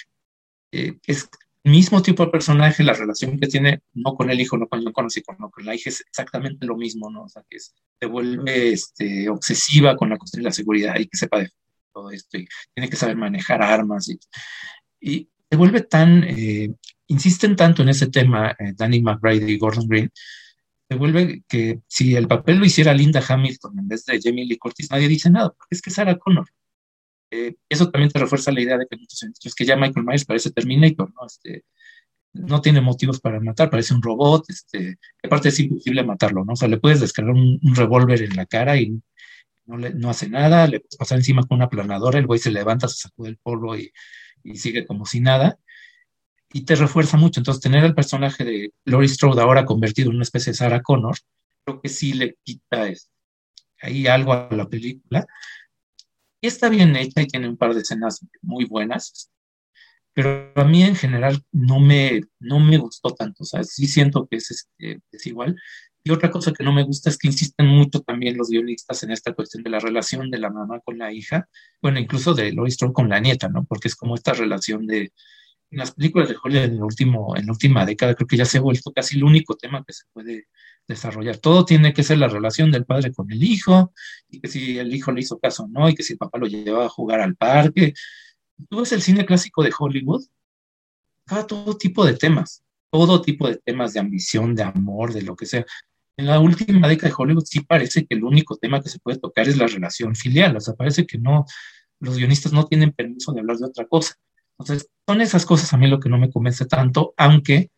Eh, es el mismo tipo de personaje, la relación que tiene, no con el hijo, no con John Connor, sino con la hija, es exactamente lo mismo, ¿no? O sea, que se vuelve este, obsesiva con la cuestión de la seguridad y que sepa de todo esto, y tiene que saber manejar armas, y, y se vuelve tan, eh, insisten tanto en ese tema, eh, Danny McBride y Gordon Green, se vuelve que si el papel lo hiciera Linda Hamilton en vez de Jamie Lee Curtis, nadie dice nada, porque es que Sarah Connor. Eh, eso también te refuerza la idea de que es que ya Michael Myers parece Terminator, ¿no? Este, no tiene motivos para matar, parece un robot, este, aparte es imposible matarlo, ¿no? O sea, le puedes descargar un, revólver en la cara y no, le, no hace nada, le puedes pasar encima con una planadora, el güey se levanta, se sacude el polvo y, y sigue como si nada y te refuerza mucho. Entonces, tener el personaje de Laurie Strode ahora convertido en una especie de Sarah Connor, creo que sí le quita ahí algo a la película. Y está bien hecha y tiene un par de escenas muy buenas, pero a mí en general no me, no me gustó tanto. O sea, sí siento que es, este, es igual. Y otra cosa que no me gusta es que insisten mucho también los guionistas en esta cuestión de la relación de la mamá con la hija, bueno, incluso de Laurie Strode con la nieta, ¿no? Porque es como esta relación de las películas de Hollywood en, el último, en la última década creo que ya se ha vuelto casi el único tema que se puede desarrollar. Todo tiene que ser la relación del padre con el hijo, y que si el hijo le hizo caso o no, y que si el papá lo llevaba a jugar al parque. Tú ves el cine clásico de Hollywood, cada todo tipo de temas, todo tipo de temas de ambición, de amor, de lo que sea. En la última década de Hollywood sí parece que el único tema que se puede tocar es la relación filial, o sea, parece que no, los guionistas no tienen permiso de hablar de otra cosa. Entonces, son esas cosas a mí lo que no me convence tanto, aunque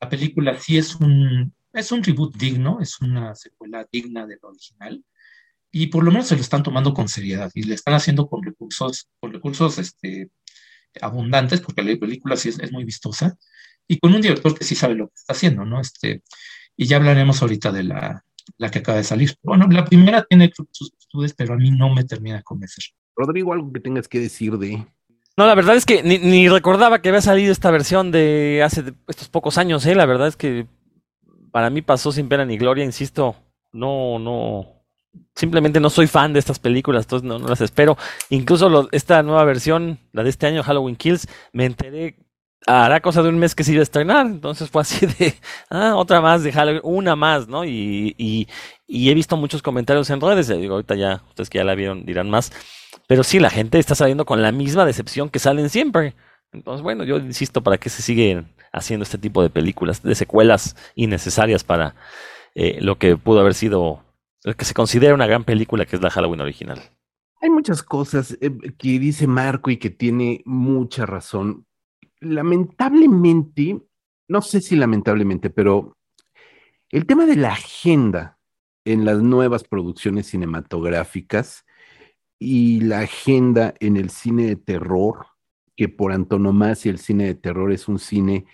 la película sí es un, es un reboot digno, es una secuela digna del original, y por lo menos se lo están tomando con seriedad y le están haciendo con recursos, con recursos este, abundantes, porque la película sí es, muy vistosa, y con un director que sí sabe lo que está haciendo, ¿no? Este, y ya hablaremos ahorita de la, la que acaba de salir. Bueno, la primera tiene sus virtudes, pero a mí no me termina de convencer. Rodrigo, algo que tengas que decir de no, la verdad es que ni, recordaba que había salido esta versión de hace estos pocos años, ¿eh? La verdad es que para mí pasó sin pena ni gloria, insisto. No, no. Simplemente no soy fan de estas películas, entonces no, las espero. Incluso esta nueva versión, la de este año, Halloween Kills, me enteré hará cosa de un mes que se iba a estrenar. Entonces fue así de, ah, otra más de Halloween, una más, ¿no? Y, y, y he visto muchos comentarios en redes, digo, ahorita ya, ustedes que ya la vieron dirán más. Pero sí, la gente está saliendo con la misma decepción que salen siempre. Entonces, bueno, yo insisto, ¿para qué se siguen haciendo este tipo de películas, de secuelas innecesarias para eh, lo que pudo haber sido, lo que se considera una gran película que es la Halloween original? Hay muchas cosas eh, que dice Marco y que tiene mucha razón. Lamentablemente, no sé si lamentablemente, pero el tema de la agenda en las nuevas producciones cinematográficas y la agenda en el cine de terror, que por antonomasia el cine de terror es un cine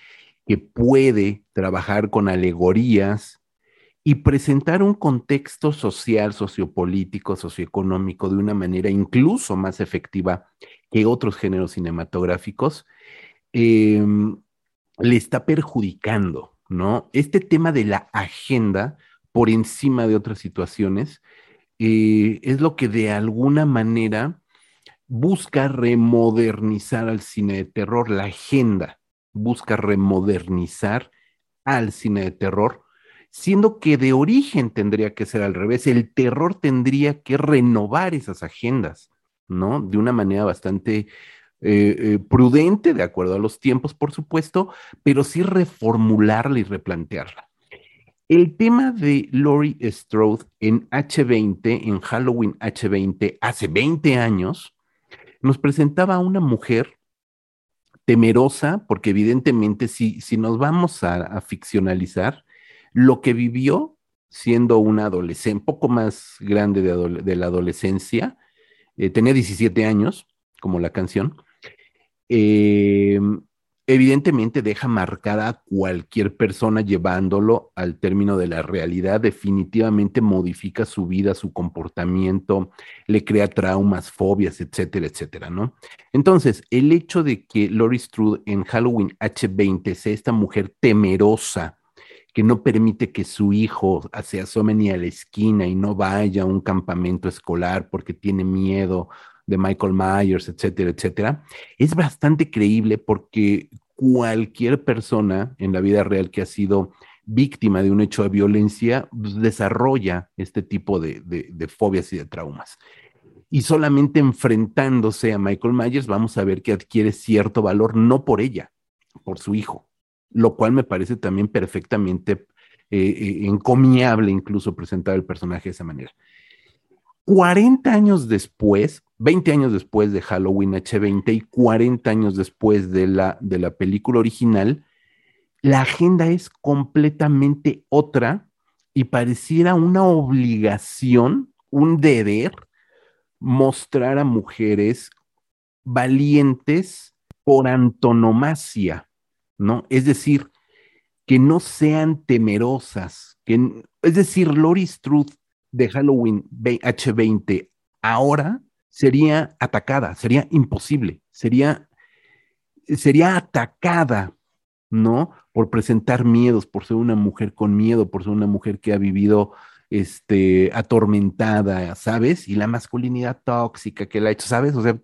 que puede trabajar con alegorías y presentar un contexto social, sociopolítico, socioeconómico de una manera incluso más efectiva que otros géneros cinematográficos, em, le está perjudicando, ¿no? Este tema de la agenda por encima de otras situaciones eh, es lo que de alguna manera busca remodernizar al cine de terror, la agenda busca remodernizar al cine de terror, siendo que de origen tendría que ser al revés, el terror tendría que renovar esas agendas, ¿no? De una manera bastante eh, eh, prudente, de acuerdo a los tiempos, por supuesto, pero sí reformularla y replantearla. El tema de Laurie Strode en H20, en Halloween H20, hace 20 años, nos presentaba a una mujer temerosa, porque evidentemente si, si nos vamos a, ficcionalizar, lo que vivió siendo una adolescente, poco más grande de, la adolescencia, eh, tenía 17 años, como la canción, eh, evidentemente deja marcada a cualquier persona llevándolo al término de la realidad, definitivamente modifica su vida, su comportamiento, le crea traumas, fobias, etcétera, etcétera, ¿no? Entonces, el hecho de que Lori Strode en Halloween H20 sea esta mujer temerosa, que no permite que su hijo se asome ni a la esquina y no vaya a un campamento escolar porque tiene miedo de Michael Myers, etcétera, etcétera, es bastante creíble porque cualquier persona en la vida real que ha sido víctima de un hecho de violencia pues, desarrolla este tipo de, fobias y de traumas. Y solamente enfrentándose a Michael Myers vamos a ver que adquiere cierto valor, no por ella, por su hijo, lo cual me parece también perfectamente eh, eh, encomiable incluso presentar el personaje de esa manera. 40 años después, 20 años después de Halloween H20 y 40 años después de la, de la película original, la agenda es completamente otra y pareciera una obligación, un deber, mostrar a mujeres valientes por antonomasia, ¿no? Es decir, que no sean temerosas, que, es decir, Lori Struth de Halloween H20 ahora sería atacada, sería imposible, sería, sería atacada, ¿no? Por presentar miedos, por ser una mujer con miedo, por ser una mujer que ha vivido este, atormentada, ¿sabes? Y la masculinidad tóxica que la ha hecho, ¿sabes? O sea,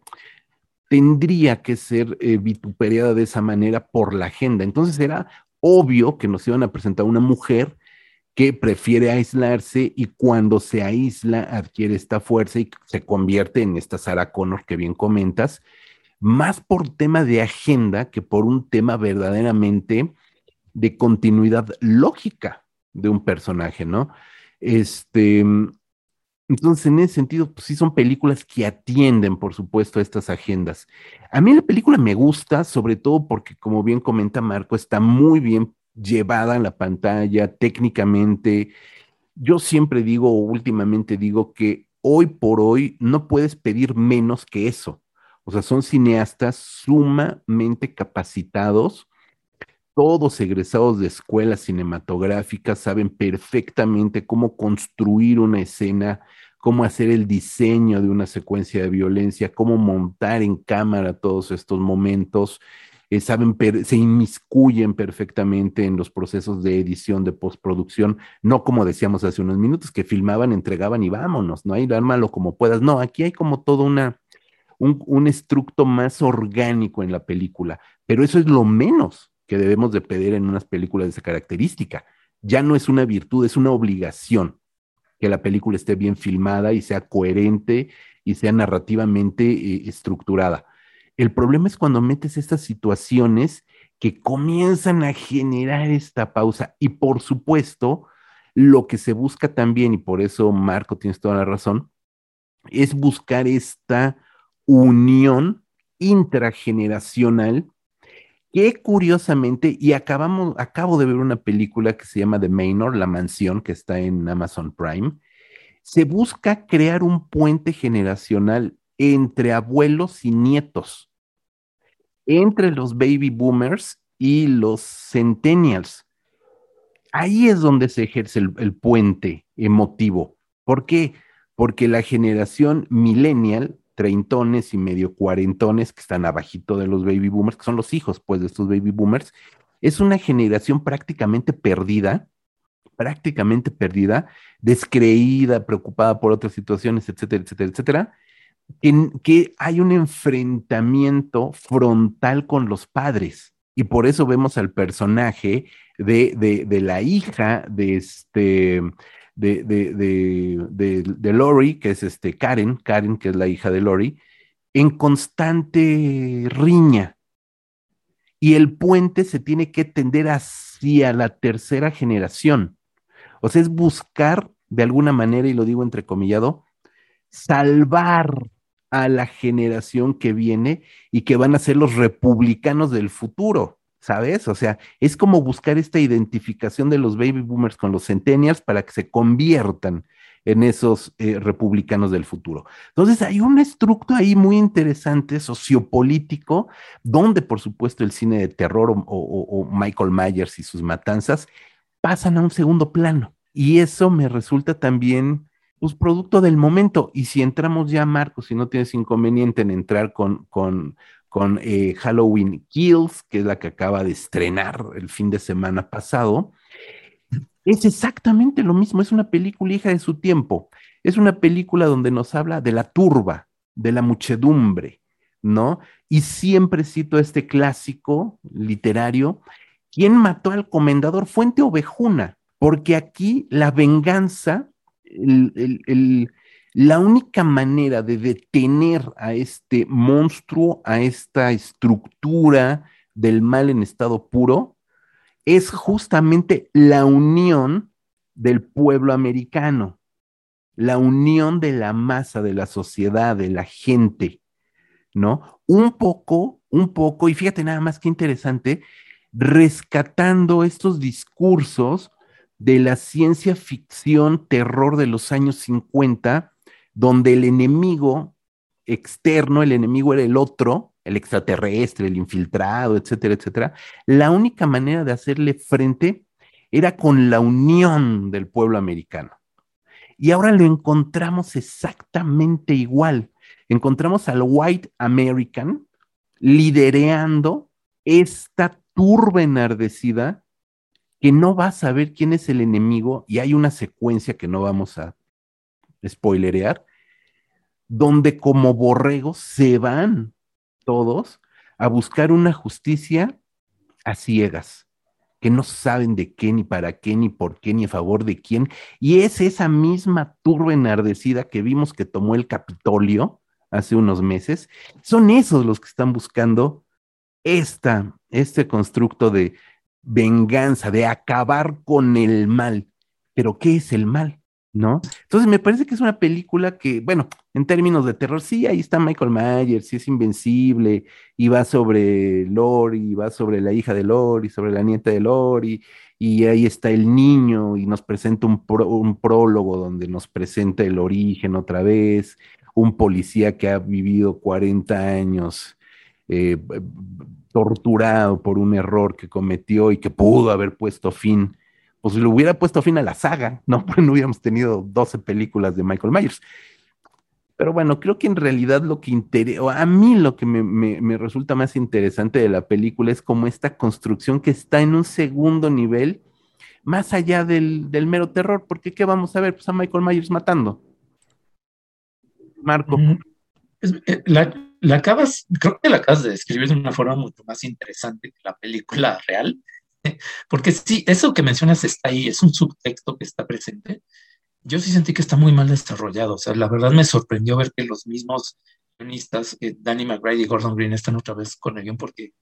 tendría que ser eh, vituperiada de esa manera por la agenda. Entonces era obvio que nos iban a presentar una mujer que prefiere aislarse y cuando se aísla adquiere esta fuerza y se convierte en esta Sarah Connor que bien comentas, más por tema de agenda que por un tema verdaderamente de continuidad lógica de un personaje, ¿no? Este, entonces, en ese sentido, pues sí son películas que atienden, por supuesto, a estas agendas. A mí la película me gusta, sobre todo porque, como bien comenta Marco, está muy bien llevada en la pantalla técnicamente. Yo siempre digo, o últimamente digo, que hoy por hoy no puedes pedir menos que eso. O sea, son cineastas sumamente capacitados, todos egresados de escuelas cinematográficas, saben perfectamente cómo construir una escena, cómo hacer el diseño de una secuencia de violencia, cómo montar en cámara todos estos momentos. Eh, saben, se inmiscuyen perfectamente en los procesos de edición, de postproducción, no como decíamos hace unos minutos, que filmaban, entregaban y vámonos, no hay ármalo como puedas, no, aquí hay como todo una, un, un estructo más orgánico en la película, pero eso es lo menos que debemos de pedir en unas películas de esa característica. Ya no es una virtud, es una obligación que la película esté bien filmada y sea coherente y sea narrativamente eh, estructurada. El problema es cuando metes estas situaciones que comienzan a generar esta pausa y por supuesto, lo que se busca también, y por eso Marco tienes toda la razón, es buscar esta unión intrageneracional que curiosamente, y acabamos, acabo de ver una película que se llama The Manor, La Mansión, que está en Amazon Prime, se busca crear un puente generacional entre abuelos y nietos entre los baby boomers y los centennials. Ahí es donde se ejerce el, puente emotivo. ¿Por qué? Porque la generación millennial, treintones y medio cuarentones que están abajito de los baby boomers, que son los hijos pues de estos baby boomers, es una generación prácticamente perdida, prácticamente perdida, descreída, preocupada por otras situaciones, etcétera, etcétera, etcétera, que hay un enfrentamiento frontal con los padres. Y por eso vemos al personaje de, la hija de este, de, de, de, Lori, que es este Karen, Karen, que es la hija de Lori, en constante riña. Y el puente se tiene que tender hacia la tercera generación. O sea, es buscar de alguna manera, y lo digo entrecomillado, salvar a la generación que viene y que van a ser los republicanos del futuro, ¿sabes? O sea, es como buscar esta identificación de los baby boomers con los centennials para que se conviertan en esos eh, republicanos del futuro. Entonces, hay un estructo ahí muy interesante, sociopolítico, donde, por supuesto, el cine de terror o Michael Myers y sus matanzas pasan a un segundo plano. Y eso me resulta también pues producto del momento. Y si entramos ya, Marco, si no tienes inconveniente en entrar con, con, con eh, Halloween Kills, que es la que acaba de estrenar el fin de semana pasado, es exactamente lo mismo, es una película hija de su tiempo, es una película donde nos habla de la turba, de la muchedumbre, ¿no? Y siempre cito este clásico literario, ¿quién mató al comendador? Fuente Ovejuna, porque aquí la venganza la única manera de detener a este monstruo, a esta estructura del mal en estado puro, es justamente la unión del pueblo americano, la unión de la masa, de la sociedad, de la gente, ¿no? Un poco, un poco, y fíjate nada más que interesante, rescatando estos discursos de la ciencia ficción terror de los años 50, donde el enemigo externo, el enemigo era el otro, el extraterrestre, el infiltrado, etcétera, etcétera. La única manera de hacerle frente era con la unión del pueblo americano. Y ahora lo encontramos exactamente igual. Encontramos al White American lidereando esta turba enardecida que no va a saber quién es el enemigo y hay una secuencia que no vamos a spoilerear, donde como borregos se van todos a buscar una justicia a ciegas, que no saben de qué, ni para qué, ni por qué, ni a favor de quién. Y es esa misma turba enardecida que vimos que tomó el Capitolio hace unos meses. Son esos los que están buscando esta, este constructo de venganza, de acabar con el mal. Pero ¿qué es el mal? ¿no? Entonces me parece que es una película que, bueno, en términos de terror, sí, ahí está Michael Myers, sí es invencible, y va sobre Lori, va sobre la hija de Lori, sobre la nieta de Lori, y ahí está el niño y nos presenta un, un prólogo donde nos presenta el origen otra vez, un policía que ha vivido 40 años. Eh, torturado por un error que cometió y que pudo haber puesto fin pues le hubiera puesto fin a la saga, ¿no? Pues no hubiéramos tenido 12 películas de Michael Myers. Pero bueno, creo que en realidad lo que interesa, a mí lo que me, resulta más interesante de la película es como esta construcción que está en un segundo nivel, más allá del, mero terror, porque ¿qué vamos a ver? Pues a Michael Myers matando. Marco. Eh, la, la, acabas, creo que la acabas de describir de una forma mucho más interesante que la película real. Porque sí, eso que mencionas está ahí, es un subtexto que está presente. Yo sí sentí que está muy mal desarrollado. O sea, la verdad me sorprendió ver que los mismos guionistas, eh, Danny McBride y Gordon Green, están otra vez con el guion porque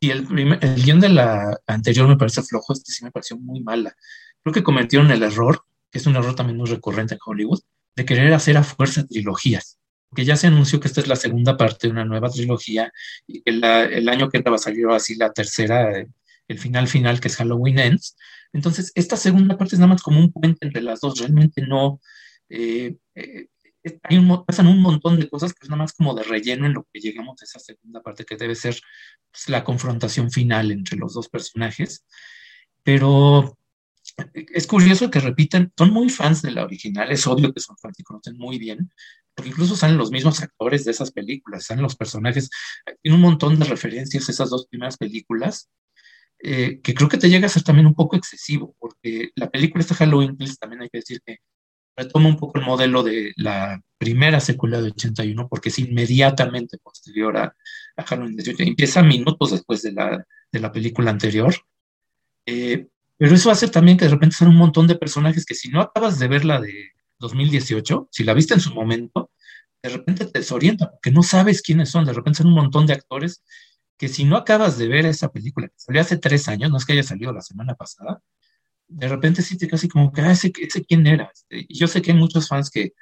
y el, el guion de la anterior me parece flojo, este sí me pareció muy mala. Creo que cometieron el error, que es un error también muy recurrente en Hollywood, de querer hacer a fuerza trilogías. Que ya se anunció que esta es la segunda parte de una nueva trilogía y que el año que va a salir así la tercera, el final final que es Halloween Ends. Entonces, esta segunda parte es nada más como un puente entre las dos, realmente no... Eh, eh, hay un, pasan un montón de cosas que es nada más como de relleno en lo que llegamos a esa segunda parte que debe ser pues, la confrontación final entre los dos personajes. Pero es curioso que repiten, son muy fans de la original, es obvio que son fans y conocen muy bien, porque incluso salen los mismos actores de esas películas, salen los personajes, tiene un montón de referencias a esas dos primeras películas, eh, que creo que te llega a ser también un poco excesivo, porque la película esta Halloween también hay que decir que retoma un poco el modelo de la primera secuela de 81, porque es inmediatamente posterior a, Halloween 18, empieza minutos después de la, de la película anterior. Eh, pero eso hace también que de repente sean un montón de personajes que si no acabas de ver la de 2018, si la viste en su momento, de repente te desorienta porque no sabes quiénes son, de repente son un montón de actores que si no acabas de ver esa película, que salió hace tres años, no es que haya salido la semana pasada, de repente sí te casi como que, ah, ese, quién era. Este, y yo sé que hay muchos fans que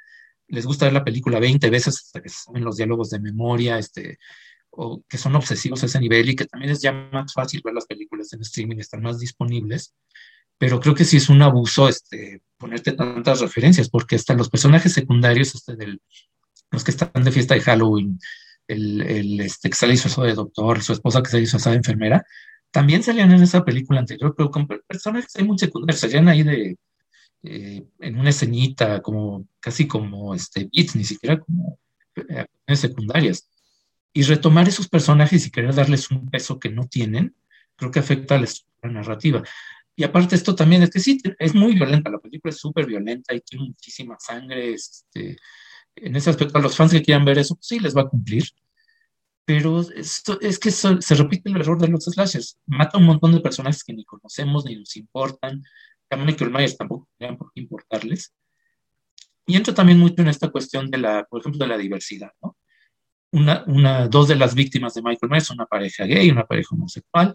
les gusta ver la película 20 veces hasta que saben los diálogos de memoria, este, o que son obsesivos a ese nivel y que también es ya más fácil ver las películas en streaming, están más disponibles. Pero creo que sí es un abuso este, ponerte tantas referencias, porque hasta los personajes secundarios, este, los que están de fiesta de Halloween, el, este, que sale disfrazado de doctor, su esposa que sale disfrazada de enfermera, también salían en esa película anterior, pero con personajes muy secundarios, salían ahí de, eh, en una escenita, como casi como este, beats, ni siquiera como eh, secundarias. Y retomar esos personajes y querer darles un peso que no tienen, creo que afecta a la estructura narrativa. Y aparte esto también es que sí, es muy violenta, la película es súper violenta y tiene muchísima sangre, este, en ese aspecto, a los fans que quieran ver eso, pues sí, les va a cumplir. Pero esto, es que se repite el error de los slashers. Mata un montón de personajes que ni conocemos ni nos importan. A Michael Myers tampoco tendrían por qué importarles. Y entra también mucho en esta cuestión de la, por ejemplo, de la diversidad, ¿no? Una, una, dos de las víctimas de Michael Myers una pareja gay, una pareja homosexual.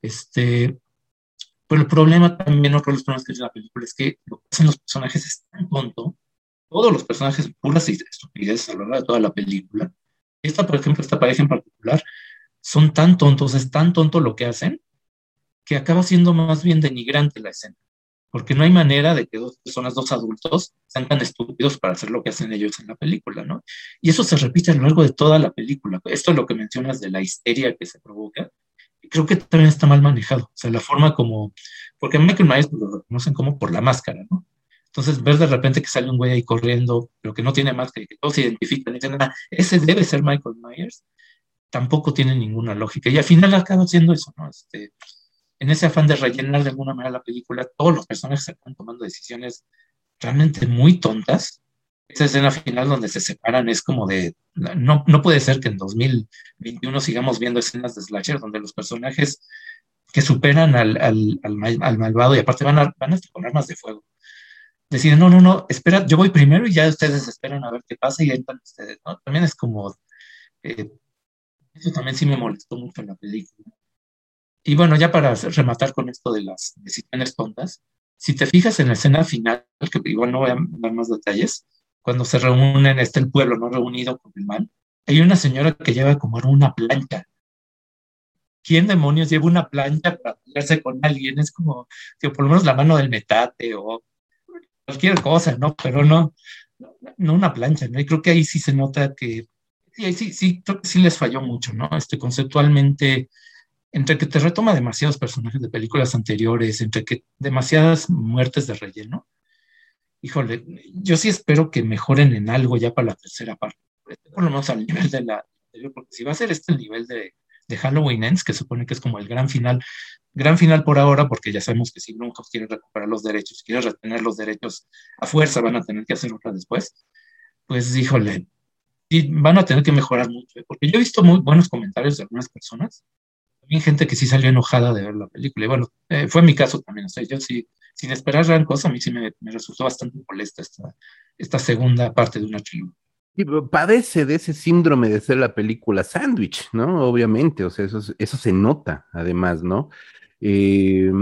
Este, pero el problema también, otro de los problemas que tiene la película es que lo que hacen los personajes es tan tonto todos los personajes puras y estupideces a lo largo de toda la película. Esta, por ejemplo, esta pareja en particular, son tan tontos, es tan tonto lo que hacen, que acaba siendo más bien denigrante la escena. Porque no hay manera de que dos personas, dos adultos, sean tan estúpidos para hacer lo que hacen ellos en la película, ¿no? Y eso se repite a lo largo de toda la película. Esto es lo que mencionas de la histeria que se provoca. Y creo que también está mal manejado. O sea, la forma como. Porque Michael Myers lo reconocen como por la máscara, ¿no? Entonces, ver de repente que sale un güey ahí corriendo, pero que no tiene más que todos se identifican y dicen, ah, ese debe ser Michael Myers, tampoco tiene ninguna lógica. Y al final acaba siendo eso, ¿no? Este, en ese afán de rellenar de alguna manera la película, todos los personajes están tomando decisiones realmente muy tontas, esa escena final donde se separan es como de, no, no puede ser que en 2021 sigamos viendo escenas de slasher donde los personajes que superan al, al, al, malvado y aparte van a, van a con armas de fuego. Deciden, no, no, no, espera, yo voy primero y ya ustedes esperan a ver qué pasa y entran ustedes, ¿no? También es como, eh, eso también sí me molestó mucho en la película. Y bueno, ya para rematar con esto de las decisiones tontas, si te fijas en la escena final, que igual no voy a dar más detalles, cuando se reúnen, está el pueblo no reunido con el mal, hay una señora que lleva como una plancha. ¿Quién demonios lleva una plancha para pelearse con alguien? Es como, por lo menos la mano del metate o cualquier cosa, ¿no? Pero no, no una plancha, ¿no? Y creo que ahí sí se nota que, sí, sí, creo que sí les falló mucho, ¿no? Este, conceptualmente, entre que te retoma demasiados personajes de películas anteriores, entre que demasiadas muertes de relleno, híjole, yo sí espero que mejoren en algo ya para la tercera parte, por lo menos al nivel de la porque si va a ser este el nivel de, de Halloween Ends, que supone que es como el gran final, gran final por ahora, porque ya sabemos que si Blumhouse quiere recuperar los derechos, quiere retener los derechos a fuerza, van a tener que hacer otra después, pues híjole, y van a tener que mejorar mucho, ¿eh? porque yo he visto muy buenos comentarios de algunas personas, también gente que sí salió enojada de ver la película, y bueno, eh, fue mi caso también, o sea, yo sí sin esperar gran cosa, a mí sí me, resultó bastante molesta esta, esta segunda parte de una trilogía. Y padece de ese síndrome de ser la película sándwich, ¿no? Obviamente, o sea, eso, eso se nota, además, ¿no? Eh,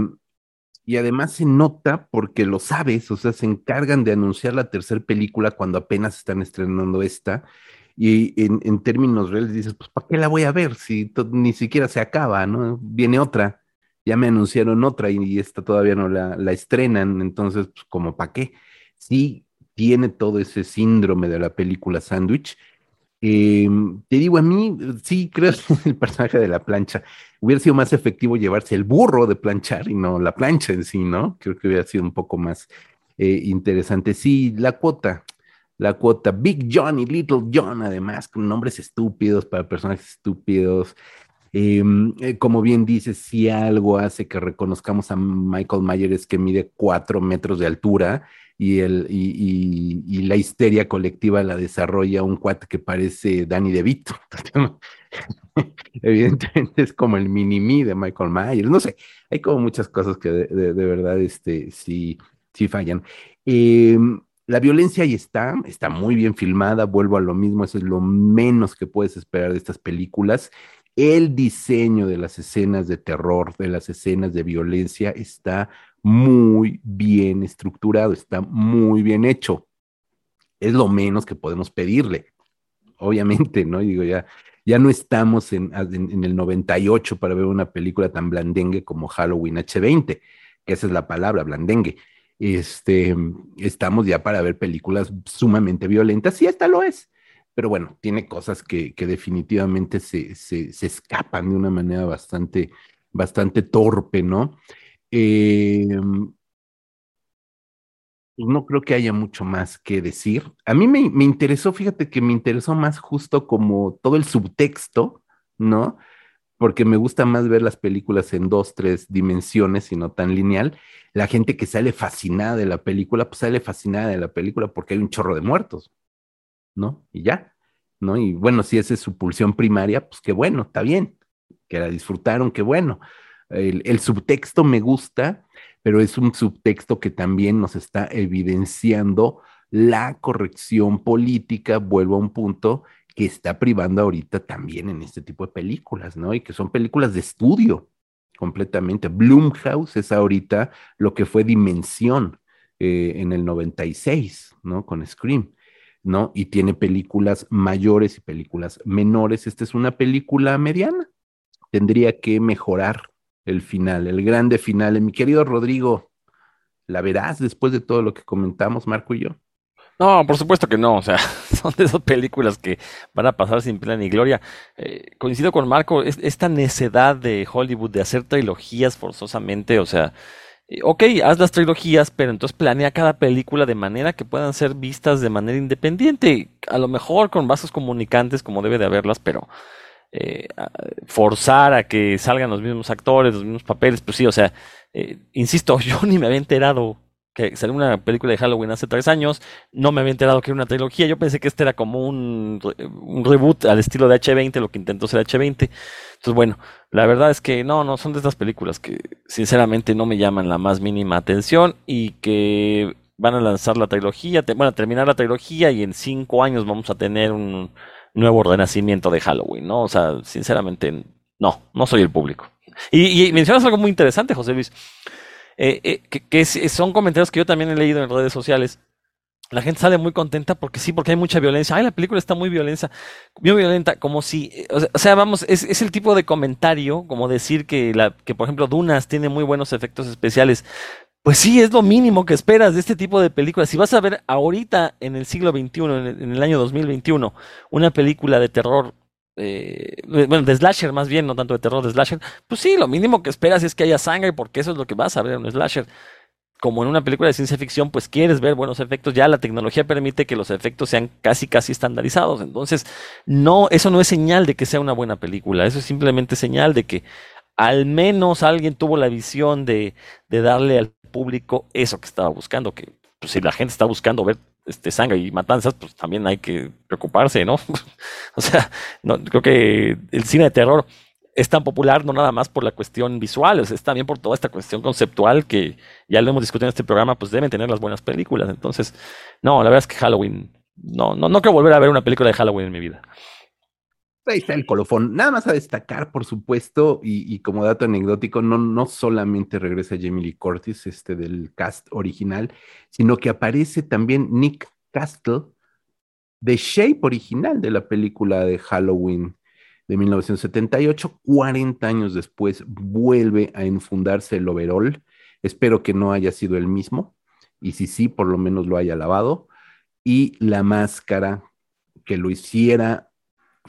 y además se nota porque lo sabes, o sea, se encargan de anunciar la tercera película cuando apenas están estrenando esta. Y en, en términos reales dices, pues, ¿para qué la voy a ver si ni siquiera se acaba, ¿no? Viene otra ya me anunciaron otra y, esta todavía no la, estrenan, entonces, pues, como para qué. Sí, tiene todo ese síndrome de la película Sandwich. Em, te digo, a mí sí creo que el personaje de la plancha hubiera sido más efectivo llevarse el burro de planchar y no la plancha en sí, ¿no? Creo que hubiera sido un poco más eh, interesante. Sí, la cuota, la cuota Big John y Little John, además, con nombres estúpidos para personajes estúpidos. Em, eh, como bien dices, si algo hace que reconozcamos a Michael Mayer es que mide cuatro metros de altura y, el, y, la histeria colectiva la desarrolla un cuate que parece Danny DeVito. Evidentemente es como el mini-me de Michael Myers. No sé, hay como muchas cosas que de, verdad este, sí, sí fallan. Em, la violencia ahí está, está muy bien filmada, vuelvo a lo mismo, eso es lo menos que puedes esperar de estas películas el diseño de las escenas de terror, de las escenas de violencia está muy bien estructurado, está muy bien hecho. Es lo menos que podemos pedirle, obviamente, ¿no? Digo, ya, ya no estamos en, el 98 para ver una película tan blandengue como Halloween H20, que esa es la palabra, blandengue. Este, estamos ya para ver películas sumamente violentas, y esta lo es pero bueno, tiene cosas que, definitivamente se, escapan de una manera bastante, bastante torpe, ¿no? Em, no creo que haya mucho más que decir. A mí me, me, interesó, fíjate que me interesó más justo como todo el subtexto, ¿no? Porque me gusta más ver las películas en dos, tres dimensiones y no tan lineal. La gente que sale fascinada de la película, pues sale fascinada de la película porque hay un chorro de muertos. ¿no? Y ya, ¿no? Y bueno, si esa es su pulsión primaria, pues qué bueno, está bien, que la disfrutaron, qué bueno. El, subtexto me gusta, pero es un subtexto que también nos está evidenciando la corrección política, vuelvo a un punto, que está privando ahorita también en este tipo de películas, ¿no? Y que son películas de estudio completamente. Bloomhouse es ahorita lo que fue Dimensión eh, en el 96, ¿no? Con Scream. ¿no? Y tiene películas mayores y películas menores. Esta es una película mediana. Tendría que mejorar el final, el grande final. Mi querido Rodrigo, ¿la verás después de todo lo que comentamos, Marco y yo? No, por supuesto que no. O sea, son de esas películas que van a pasar sin pena ni gloria. Eh, coincido con Marco, esta necedad de Hollywood de hacer trilogías forzosamente, o sea, eh, ok, haz las trilogías, pero entonces planea cada película de manera que puedan ser vistas de manera independiente. A lo mejor con vasos comunicantes como debe de haberlas, pero eh, forzar a que salgan los mismos actores, los mismos papeles, pues sí, o sea, eh, insisto, yo ni me había enterado que salió una película de Halloween hace tres años, no me había enterado que era una trilogía, yo pensé que este era como un, reboot al estilo de H20, lo que intentó ser H20. Entonces, bueno, la verdad es que no, no, son de estas películas que sinceramente no me llaman la más mínima atención y que van a lanzar la trilogía, bueno, a terminar la trilogía y en cinco años vamos a tener un nuevo renacimiento de Halloween, ¿no? O sea, sinceramente, no, no soy el público. Y mencionas algo muy interesante, José Luis. Eh, eh, que, son comentarios que yo también he leído en redes sociales. La gente sale muy contenta porque sí, porque hay mucha violencia. Ay, la película está muy violenta, muy violenta, como si, eh, o sea, vamos, es, el tipo de comentario, como decir que, la, que, por ejemplo, Dunas tiene muy buenos efectos especiales. Pues sí, es lo mínimo que esperas de este tipo de películas. Si vas a ver ahorita en el siglo XXI, en el, en el año 2021, una película de terror eh, bueno, de slasher más bien, no tanto de terror, de slasher, pues sí, lo mínimo que esperas es que haya sangre, porque eso es lo que vas a ver en un slasher. Como en una película de ciencia ficción, pues quieres ver buenos efectos, ya la tecnología permite que los efectos sean casi, casi estandarizados. Entonces, no, eso no es señal de que sea una buena película, eso es simplemente señal de que al menos alguien tuvo la visión de, de darle al público eso que estaba buscando, que pues, si la gente está buscando ver este, sangre y matanzas, pues también hay que preocuparse, ¿no? o sea, no, creo que el cine de terror es tan popular no nada más por la cuestión visual, es, también por toda esta cuestión conceptual que ya lo hemos discutido en este programa, pues deben tener las buenas películas. Entonces, no, la verdad es que Halloween, no, no, no quiero volver a ver una película de Halloween en mi vida. Ahí está el colofón. Nada más a destacar, por supuesto, y, como dato anecdótico, no, no solamente regresa Jamie Lee Curtis, este del cast original, sino que aparece también Nick Castle, de Shape original de la película de Halloween de 1978. 40 años después vuelve a enfundarse el overall. Espero que no haya sido el mismo, y si sí, por lo menos lo haya lavado. Y la máscara que lo hiciera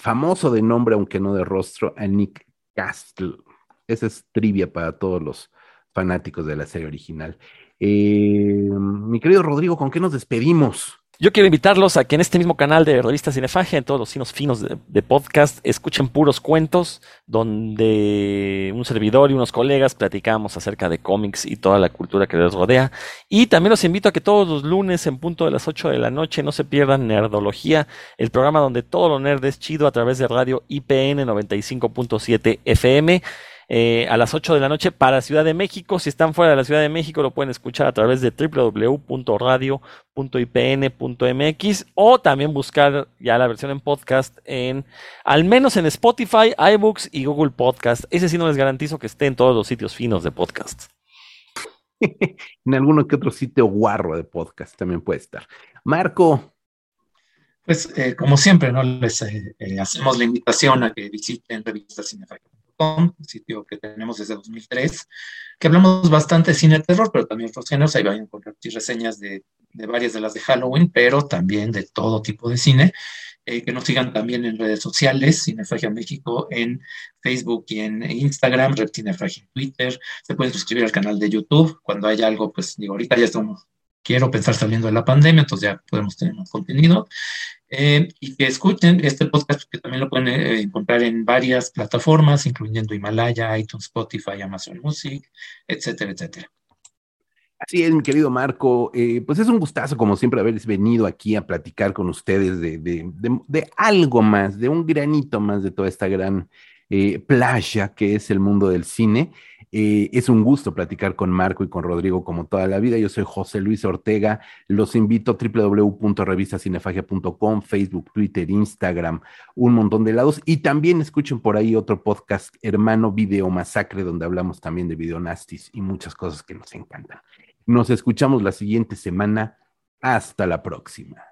famoso de nombre, aunque no de rostro, a Nick Castle. Esa es trivia para todos los fanáticos de la serie original. Eh, mi querido Rodrigo, ¿con qué nos despedimos? Yo quiero invitarlos a que en este mismo canal de Revista Cinefagia, en todos los signos finos de, podcast, escuchen puros cuentos, donde un servidor y unos colegas platicamos acerca de cómics y toda la cultura que les rodea. Y también los invito a que todos los lunes, en punto de las 8 de la noche, no se pierdan Nerdología, el programa donde todo lo nerd es chido a través de radio IPN 95.7 FM. Eh, a las 8 de la noche para Ciudad de México. Si están fuera de la Ciudad de México, lo pueden escuchar a través de www.radio.ipn.mx o también buscar ya la versión en podcast en, al menos en Spotify, iBooks y Google Podcast. Ese sí no les garantizo que esté en todos los sitios finos de podcast. en alguno que otro sitio guarro de podcast también puede estar. Marco, pues eh, como siempre, ¿no? Les eh, hacemos la invitación a que visiten revistas Cinefact sitio que tenemos desde 2003, que hablamos bastante de cine terror, pero también otros géneros. Ahí van a encontrar reseñas de, varias de las de Halloween, pero también de todo tipo de cine. Eh, que nos sigan también en redes sociales, Cinefragia México en Facebook y en Instagram, Reptinefragia en Twitter. Se pueden suscribir al canal de YouTube. Cuando haya algo, pues digo, ahorita ya estamos quiero pensar saliendo de la pandemia, entonces ya podemos tener más contenido. Eh, y que escuchen este podcast, que también lo pueden eh, encontrar en varias plataformas, incluyendo Himalaya, iTunes, Spotify, Amazon Music, etcétera, etcétera. Así es, mi querido Marco. Eh, pues es un gustazo, como siempre, haber venido aquí a platicar con ustedes de, de, de, algo más, de un granito más de toda esta gran playa que es el mundo del cine. Eh, es un gusto platicar con Marco y con Rodrigo como toda la vida. Yo soy José Luis Ortega. Los invito a www.revistacinefagia.com, Facebook, Twitter, Instagram, un montón de lados. Y también escuchen por ahí otro podcast, hermano Video Masacre, donde hablamos también de videonastis y muchas cosas que nos encantan. Nos escuchamos la siguiente semana. Hasta la próxima.